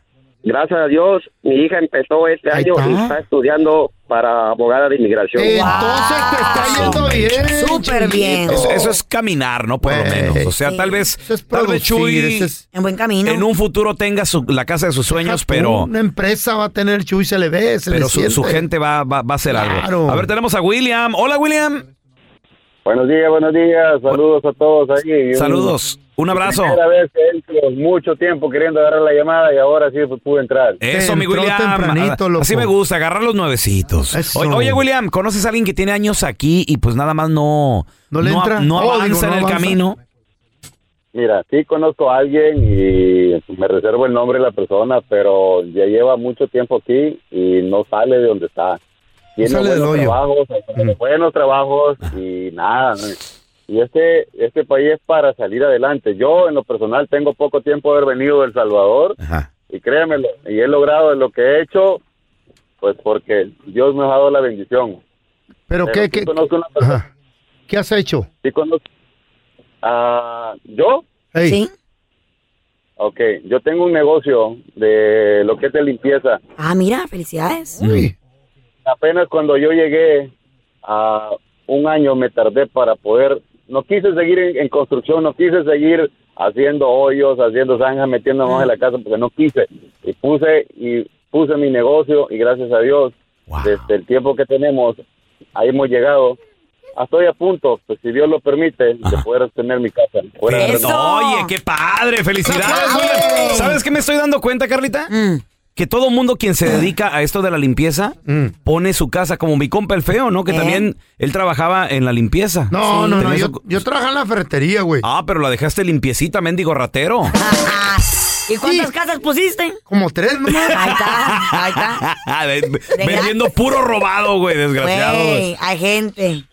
E: Gracias a Dios, mi hija empezó este
C: Ahí
E: año y
C: está
E: estudiando para abogada de inmigración.
C: Entonces te está yendo bien.
B: Súper bien.
A: Eso, eso es caminar, ¿no? Por lo menos. O sea, tal vez, tal vez Chuy
C: es-
B: En buen camino.
A: en un futuro tenga su- la casa de sus sueños, pero,
C: Una empresa va a tener Chuy, se le ve, se
A: pero
C: le
A: su, su gente va, va, va a hacer
C: Claro.
A: algo. A ver, tenemos a William. Hola, William.
N: Buenos días, buenos días. Saludos a todos ahí.
A: Saludos. Un abrazo.
N: Primera vez que entro, mucho tiempo queriendo agarrar la llamada y ahora sí pues, pude entrar.
A: Eso, mi William. Así me gusta, agarrar los nuevecitos.
N: Eso.
A: Oye, William, ¿conoces a alguien que tiene años aquí y pues nada más no,
C: ¿No le entra?
A: no
C: Oh,
A: avanza
C: digo, no
A: en el
C: avanza.
A: camino?
N: Mira, sí conozco a alguien y me reservo el nombre de la persona, pero ya lleva mucho tiempo aquí y no sale de donde está. Tiene
C: sale del
N: buenos
C: hoyo.
N: trabajos, buenos trabajos y nada. ¿no? Y este, este país es para salir adelante. Yo, en lo personal, tengo poco tiempo de haber venido de El Salvador y créemelo, y he logrado lo que he hecho, pues porque Dios me ha dado la bendición.
C: ¿Pero
N: Pero
C: qué,
N: sí
C: qué,
N: conozco una persona-.
C: ¿Qué has hecho?
N: Sí conozco. Ah, ¿Yo?
C: Sí.
N: Ok, yo tengo un negocio de lo que es de limpieza.
B: Ah, mira, felicidades.
N: Apenas cuando yo llegué a un año me tardé para poder, no quise seguir en, en construcción, no quise seguir haciendo hoyos, haciendo zanjas, metiendo más en la casa porque no quise. Y puse y puse mi negocio y gracias a Dios, desde el tiempo que tenemos, ahí hemos llegado. Estoy a punto, pues si Dios lo permite, de poder tener mi casa. Fuera.
A: Oye, qué padre, felicidades. ¿Sabes qué me estoy dando cuenta, Carlita?
B: Mm.
A: Que todo mundo quien se dedica a esto de la limpieza pone su casa como mi compa el feo, ¿no? Que
C: ¿Eh?
A: también él trabajaba en la limpieza.
C: No, no, no.
A: Tenía
C: Yo,
A: su-
C: yo trabajo en la ferretería, güey.
A: Ah, pero la dejaste limpiecita, mendigo ratero. <laughs>
B: ¿Y cuántas casas pusiste?
C: Como tres, nomás. <laughs>
B: Ahí está, ahí está. <laughs>
A: Vendiendo puro robado, güey, desgraciado.
B: Güey, hay gente.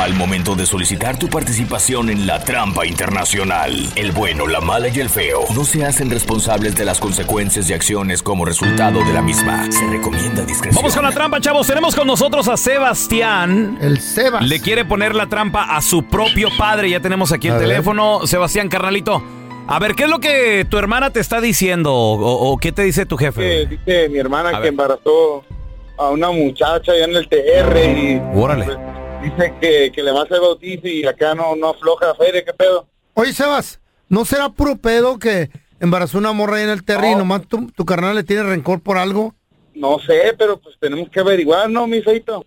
O: Al momento de solicitar tu participación en la trampa internacional, el bueno, la mala y el feo no se hacen responsables de las consecuencias y acciones como resultado de la misma. Se recomienda discreción.
A: Vamos con la trampa, chavos. Tenemos con nosotros a Sebastián.
C: El Sebas.
A: Le quiere poner la trampa a su propio padre. Ya tenemos aquí el
C: A ver.
A: teléfono. Sebastián, carnalito. A ver, ¿qué es lo que tu hermana te está diciendo? ¿O, o qué te dice tu jefe?
P: Eh, dice mi hermana
A: A
P: que
A: ver.
P: embarazó a una muchacha allá en el TR y
A: Órale.
P: pues, dice que, que le va a hacer bautizo y acá no, no afloja la feria, ¿qué pedo?
C: Oye, Sebas, ¿no será puro pedo que embarazó una morra ahí en el terry y nomás tu, tu carnal le tiene rencor por algo?
P: No sé, pero pues tenemos que averiguar, ¿no, mi feito?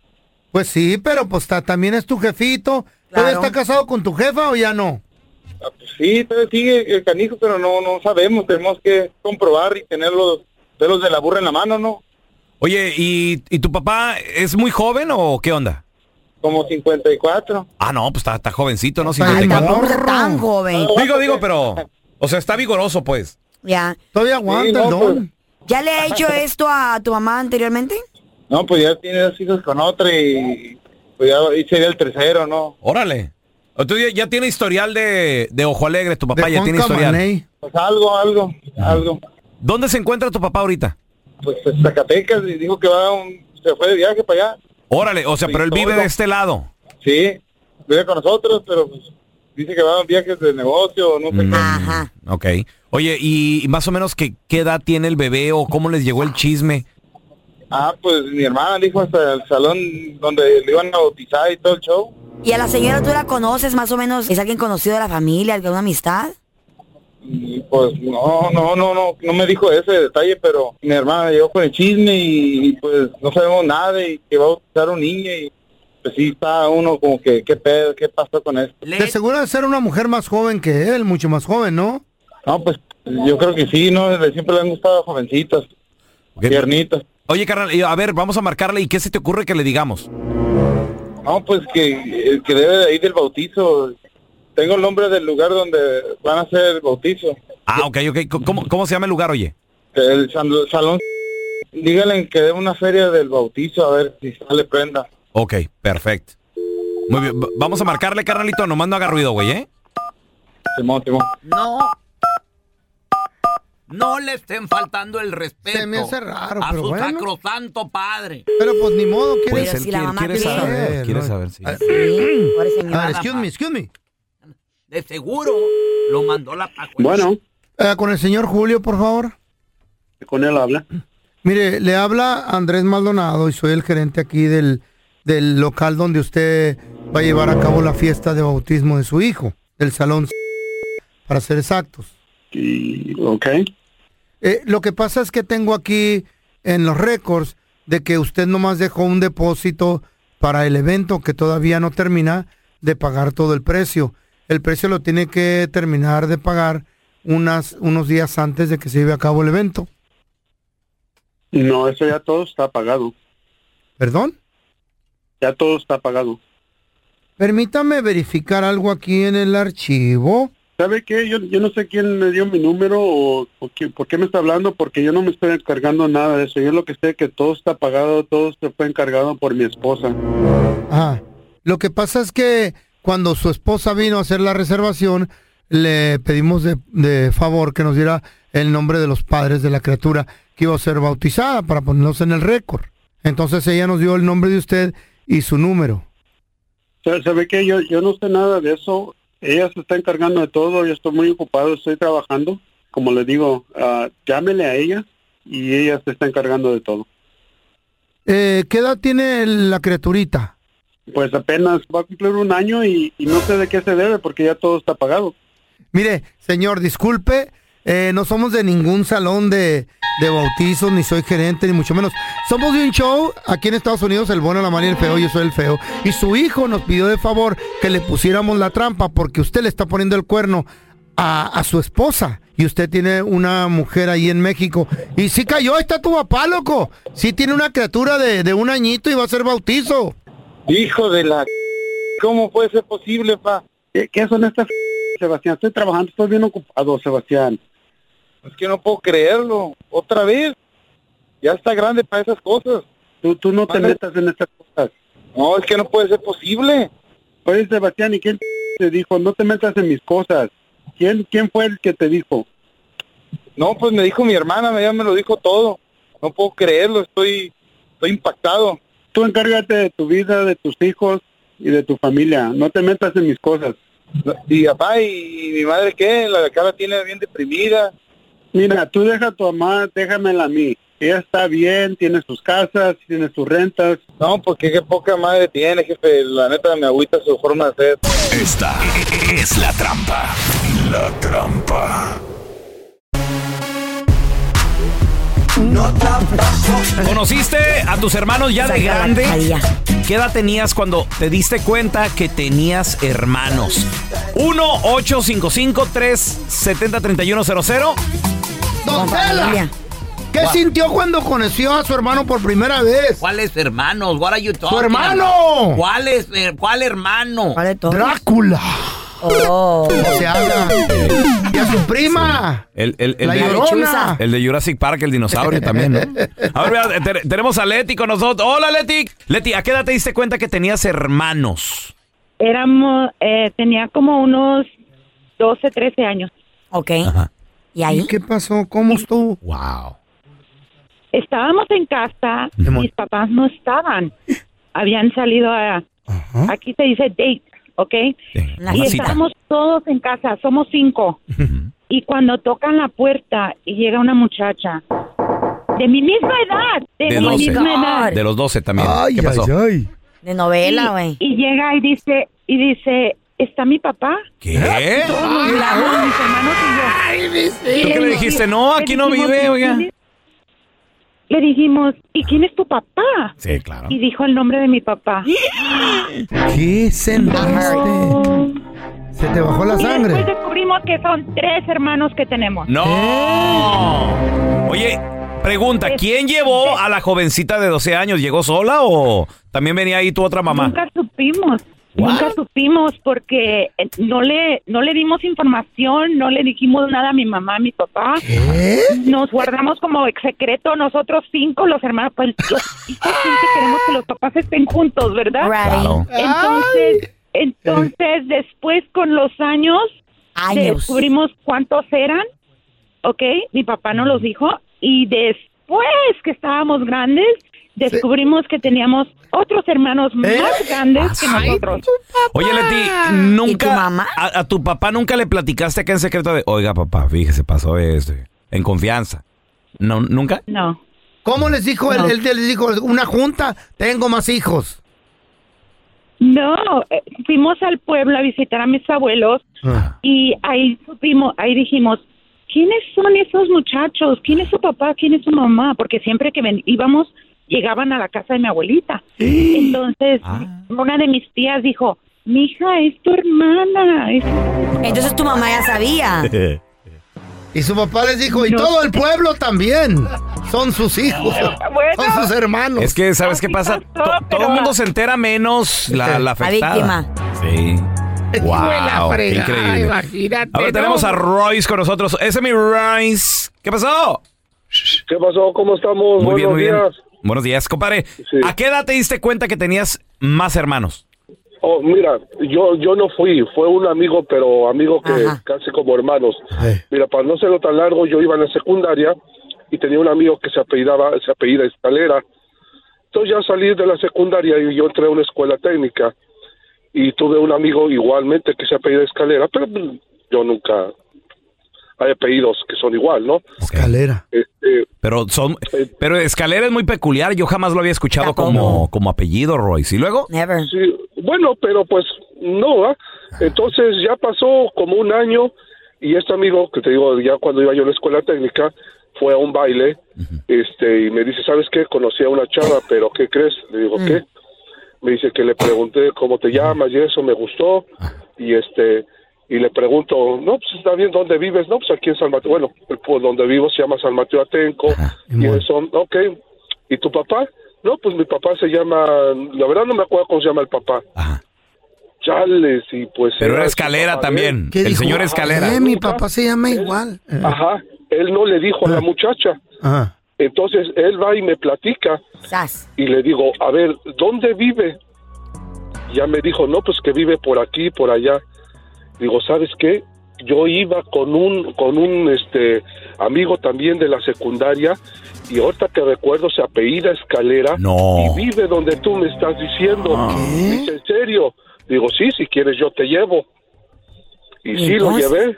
C: Pues sí, pero pues ta- también es tu jefito. ¿Todavía está casado con tu jefa o ya no?
P: Ah, pues sí, todavía sigue el canijo, pero no, no sabemos, tenemos que comprobar y tener los pelos de la burra en la mano, ¿no?
A: Oye, ¿y, y tu papá es muy joven o qué onda?
P: Como 54.
A: Ah, no, pues está, está jovencito, ¿no?
B: Ay,
A: 54.
B: tampoco está tan joven.
A: Digo, digo, pero... O sea, está vigoroso, pues.
B: Ya.
C: Todavía
P: aguanta el don.
B: ¿Ya le ha hecho esto a tu mamá anteriormente?
P: No, pues ya tiene dos hijos con otra y pues ya y sería el tercero, ¿no?
A: Órale. Tú ya, ya tiene historial de, de Ojo Alegre, tu papá
P: De
A: ya tiene historial.
P: Pues algo, algo, algo.
A: ¿Dónde se encuentra tu papá ahorita?
P: Pues en Zacatecas y dijo que va a un, se fue de viaje para allá.
A: Órale, o sea, pero él vive de este lado.
P: Sí, vive con nosotros, pero pues dice que va a viajes de negocio, no sé qué.
B: Ajá.
A: Ok. Oye, ¿y más o menos qué, qué edad tiene el bebé o cómo les llegó el chisme?
P: Ah, pues mi hermana dijo hasta el salón donde le iban a bautizar y todo el show.
B: ¿Y a la señora tú la conoces más o menos? ¿Es alguien conocido de la familia, alguna amistad?
P: Y pues no, no, no, no, no me dijo ese detalle, pero mi hermana llegó con el chisme y, y, pues no sabemos nada y que va a bautizar a un niño y pues sí está uno como que, ¿qué pedo? ¿Qué pasó con esto?
C: De seguro de ser una mujer más joven que él, mucho más joven, ¿no?
P: No, pues yo creo que sí, ¿no? Le- Siempre le han gustado jovencitas, tiernitas.
A: Oye, carnal, y a ver, vamos a marcarle. ¿Y qué se te ocurre que le digamos?
P: No, pues que, que debe de ir del bautizo. Tengo el nombre del lugar donde van a hacer el bautizo.
A: Ah, ok, ok. ¿Cómo, cómo se llama el lugar, oye?
P: El sal- salón. Díganle que dé una feria del bautizo a ver si sale prenda.
A: Ok, perfecto. Muy bien, va- vamos a marcarle, carnalito. Nomás no haga ruido, güey, ¿eh?
P: Simón, Simón.
F: No. No le estén faltando el respeto.
C: Se me hace raro,
F: a
C: pero
F: su
C: bueno.
F: sacrosanto padre.
C: Pero pues ni modo, quiere
A: Pues él quiere, quiere saber, quiere saber, sí.
C: A ver, excuse me, excuse me.
F: De seguro lo mandó la pajuela.
C: Bueno. Eh, con el señor Julio, por favor.
Q: Con él habla.
C: Mire, le habla Andrés Maldonado y soy el gerente aquí del, del local donde usted va a llevar a cabo la fiesta de bautismo de su hijo, del salón para ser exactos.
Q: ok.
C: Eh, lo que pasa es que tengo aquí en los récords de que usted nomás dejó un depósito para el evento que todavía no termina de pagar todo el precio. El precio lo tiene que terminar de pagar unas, unos días antes de que se lleve a cabo el evento.
Q: No, eso ya todo está pagado.
C: ¿Perdón?
Q: Ya todo está pagado.
C: Permítame verificar algo aquí en el archivo.
Q: ¿Sabe qué? Yo, yo no sé quién me dio mi número o, o qué- por qué me está hablando, porque yo no me estoy encargando nada de eso. Yo lo que sé es que todo está pagado, todo se fue encargado por mi esposa.
C: Ajá. Lo que pasa es que cuando su esposa vino a hacer la reservación, le pedimos de, de favor que nos diera el nombre de los padres de la criatura que iba a ser bautizada para ponernos en el récord. Entonces ella nos dio el nombre de usted y su número.
Q: Sa- ¿Sabe qué? Yo, yo no sé nada de eso. Ella se está encargando de todo. Yo estoy muy ocupado, estoy trabajando. Como le digo, ah, llámele a ella y ella se está encargando de todo.
C: Eh, ¿Qué edad tiene la criaturita?
Q: Pues apenas va a cumplir un año y, no sé de qué se debe porque ya todo está pagado.
C: Mire, señor, disculpe, eh, no somos de ningún salón de, de bautizos, ni soy gerente, ni mucho menos. Somos de un show aquí en Estados Unidos, el bueno, la mala y el feo, yo soy el feo. Y su hijo nos pidió de favor que le pusiéramos la trampa porque usted le está poniendo el cuerno a, su esposa. Y usted tiene una mujer ahí en México. Y sí cayó, está tu papá, loco. Sí tiene una criatura de un añito y va a ser bautizo.
P: Hijo de la... ¿Cómo puede ser posible, pa?
Q: ¿Qué, qué son estas Sebastián? Estoy trabajando, estoy bien ocupado, Sebastián.
P: Es que no puedo creerlo. Otra vez. Ya está grande para esas cosas.
Q: Tú, tú no te metas en estas cosas.
P: No, es que no puede ser posible.
Q: Oye, Sebastián, ¿y quién te dijo? No te metas en mis cosas. ¿Quién, quién fue el que te dijo?
P: No, pues me dijo mi hermana, ya me lo dijo todo. No puedo creerlo, estoy, estoy impactado.
Q: Tú encárgate de tu vida, de tus hijos y de tu familia. No te metas en mis cosas.
P: Y papá, ¿y mi madre qué? La de acá la tiene bien deprimida.
Q: Mira, tú deja a tu mamá, déjamela a mí. Ella está bien, tiene sus casas, tiene sus rentas.
P: No, porque qué poca madre tiene, jefe. La neta me agüita su forma de ser.
O: Esta es la trampa. La trampa.
A: ¿Conociste a tus hermanos ya de grande? ¿Qué edad tenías cuando te diste cuenta que tenías hermanos? 1-855-370-3100.
C: Don Tela. ¿Qué sintió cuando conoció a su hermano por primera vez?
F: ¿Cuáles hermanos? What are you talking
C: hermano!
F: about? ¿Cuál es, eh, cuál hermano?
B: ¿Cuál de todos?
C: Drácula.
B: Oh.
C: ¿Cómo se habla? Y a su prima.
A: El, el, el
C: La
A: de,
C: llorona.
A: el de Jurassic Park, el dinosaurio también, ¿no? A ver, te- tenemos a Leti con nosotros. Hola, Leti. Leti, ¿a qué edad te diste cuenta que tenías hermanos?
R: Éramos, eh, tenía como unos 12, 13 años.
B: Ok. ¿Y
C: ¿Y
B: ahí?
C: qué pasó? ¿Cómo estuvo?
A: Wow.
R: Estábamos en casa, mis papás no estaban. Habían salido a, aquí se dice date, ¿ok? Y
B: cita.
R: estábamos todos en casa, somos cinco. Y cuando tocan la puerta y llega una muchacha de mi misma edad, de,
A: De
R: mi
A: 12.
R: misma edad.
A: De los 12 también.
C: Ay,
A: ¿Qué pasó?
C: ay, ay.
B: De novela, güey.
R: Y, y llega y dice, y dice, ¿está mi papá?
A: ¿Qué?
R: Todos mis hermanos y yo.
A: ¿Tú qué le dijiste? No, aquí no vive,
R: "¿Y
A: oiga.
R: Quién es?". Le dijimos, ¿y quién es tu papá?
A: Sí, claro.
R: Y dijo el nombre de mi papá.
C: ¿Qué sentiste? Se te bajó la
R: Y después
C: sangre.
R: descubrimos que son tres hermanos que tenemos.
A: ¡No! Oye, pregunta, ¿quién llevó a la jovencita de 12 años? ¿Llegó sola o también venía ahí tu otra mamá?
R: Nunca supimos. Nunca supimos porque eh, no le no le dimos información, no le dijimos nada a mi mamá, a mi papá. Nos guardamos como secreto nosotros cinco, los hermanos, pues los hijos siempre queremos que los papás estén juntos, ¿verdad?
B: Right.
R: Entonces, entonces después con los años,
B: Años.
R: descubrimos cuántos eran, ¿ok? Mi papá nos los dijo y después que estábamos grandes descubrimos que teníamos otros hermanos más grandes que nosotros.
A: Oye, Leti, nunca. A, a tu papá nunca le platicaste acá en secreto de, oiga, papá, fíjese, pasó esto. En confianza. No, ¿Nunca?
R: No.
C: ¿Cómo les dijo? Él, él les dijo, una junta, tengo más hijos.
R: No, eh, fuimos al pueblo a visitar a mis abuelos
C: Ah.
R: y ahí supimos, ahí dijimos, ¿quiénes son esos muchachos? ¿Quién es su papá? ¿Quién es su mamá? Porque siempre que ven- íbamos, llegaban a la casa de mi abuelita. Entonces, una de mis tías dijo, mi hija es tu hermana. es-
B: Entonces tu mamá ya sabía. <laughs>
C: Y su papá les dijo, y
R: No.
C: todo el pueblo también. Son sus hijos. <laughs> Son sus hermanos.
A: Es que, ¿sabes qué pasa? To- todo el mundo se entera menos la, la afectada.
B: víctima.
A: Sí. <laughs> Wow,
C: la
A: qué increíble.
C: imagínate,
A: Ahora
C: ¿no?
A: tenemos a Royce con nosotros. Ese es mi Royce. ¿Qué pasó?
S: ¿Qué pasó? ¿Cómo estamos?
A: Muy bien,
S: Buenos
A: muy bien. Buenos días, compadre. ¿A qué edad te diste cuenta que tenías más hermanos?
S: Oh, mira, yo yo no fui, fue un amigo, pero amigo que casi como hermanos. Mira, para no serlo tan largo, yo iba en la secundaria y tenía un amigo que se apellidaba, se apellida Escalera. Entonces ya salí de la secundaria y yo entré a una escuela técnica y tuve un amigo igualmente que se apellida Escalera, pero yo nunca hay apellidos que son igual, ¿no?
C: Escalera.
S: Este,
A: Pero son, pero escalera es muy peculiar. Yo jamás lo había escuchado como, como apellido, Royce. ¿Y luego?
S: Sí, bueno, pero pues no, ¿ah? Entonces ya pasó como un año y este amigo, que te digo, ya cuando iba yo a la escuela técnica, fue a un baile este y me dice, ¿sabes qué? Conocí a una chava, pero ¿qué crees? Le digo, ¿qué? Me dice que le pregunté cómo te llamas y eso me gustó y este y le pregunto, no, pues está bien, ¿dónde vives? No, pues aquí en San Mateo, bueno, el pueblo donde vivo se llama San Mateo Atenco y eso, ok, ¿y tu papá? No, pues mi papá se llama, la verdad no me acuerdo cómo se llama el papá. Chales, y pues...
A: Pero era escalera también.
S: ¿eh?
A: El señor escalera.
C: Eh, mi papá se llama igual.
S: Ajá, él no le dijo a la muchacha.
C: Ajá.
S: Entonces él va y me platica y le digo, a ver, ¿dónde vive? Ya me dijo, no, pues que vive por aquí, por allá. Digo, ¿sabes qué? Yo iba con un con un este amigo también de la secundaria y ahorita que recuerdo se apellida Escalera
A: No.
S: y vive donde tú me estás diciendo. Dice, ¿en serio? Digo, sí, si quieres yo te llevo. Y
C: ¿Y
S: sí, lo llevé.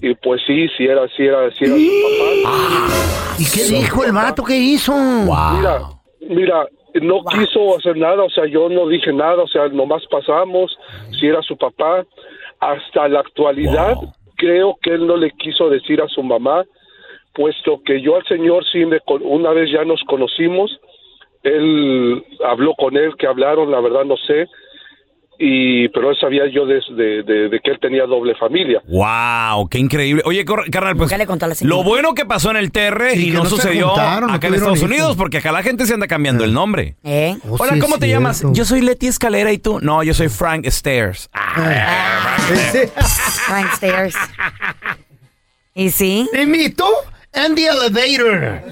S: Y pues sí, sí era, sí era, sí era su papá.
C: ¿Y qué dijo el vato? ¿Qué hizo?
S: Mira, mira, no quiso hacer nada, o sea, yo no dije nada, o sea, nomás pasamos, si era su papá. Hasta la actualidad, creo que él no le quiso decir a su mamá, puesto que yo al señor sí, me, una vez ya nos conocimos, él habló con él, que hablaron, la verdad no sé, y pero él sabía yo de, de- de- de que él tenía doble familia.
A: Wow, qué increíble. Oye, cor- carnal, pues lo bueno que pasó en el TR y,
S: que
A: no, sucedió
S: juntaron, no
A: acá en Estados
S: hijos.
A: Unidos, porque acá la gente se anda cambiando el nombre.
B: ¿Eh?
C: Oh,
A: Hola,
C: sí,
A: ¿cómo te llamas? Yo soy Leti Escalera y tú. No, yo soy Frank Stairs. Ah,
B: Frank Stairs. <laughs> ¿Y sí?
C: ¿Y tú? And the elevator.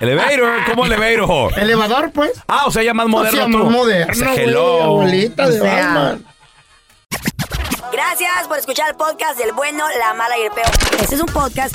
A: Elevator, ¿cómo elevator?
C: Elevador, pues.
A: Ah, o sea, ya más moderno.
C: O sea, más moderno,
A: hello.
C: abuelita de
B: O sea,
C: Batman.
B: Gracias por escuchar el podcast del bueno, la mala y el peor. Este es un podcast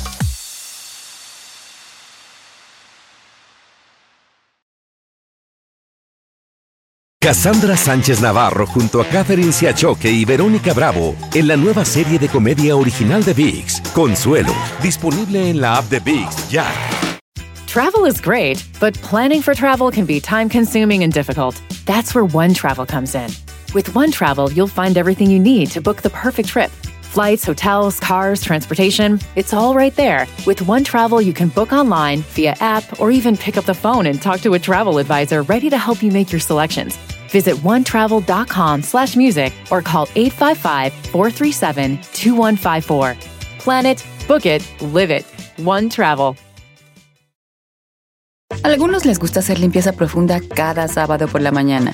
H: Cassandra Sánchez Navarro junto a Catherine Siachoque y Verónica Bravo en la nueva serie de comedia original de VIX, Consuelo, disponible en la app de VIX ya.
I: Travel is great, but planning for travel can be time consuming and difficult. That's where One Travel comes in. With One Travel, you'll find everything you need to book the perfect trip. Flights, hotels, cars, transportation, it's all right there. With One Travel, you can book online, via app, or even pick up the phone and talk to a travel advisor ready to help you make your selections. Visit onetravel.com slash music or call 855-437-2154. Plan it, book it, live it. One Travel.
M: Algunos les gusta hacer limpieza profunda cada sábado por la mañana.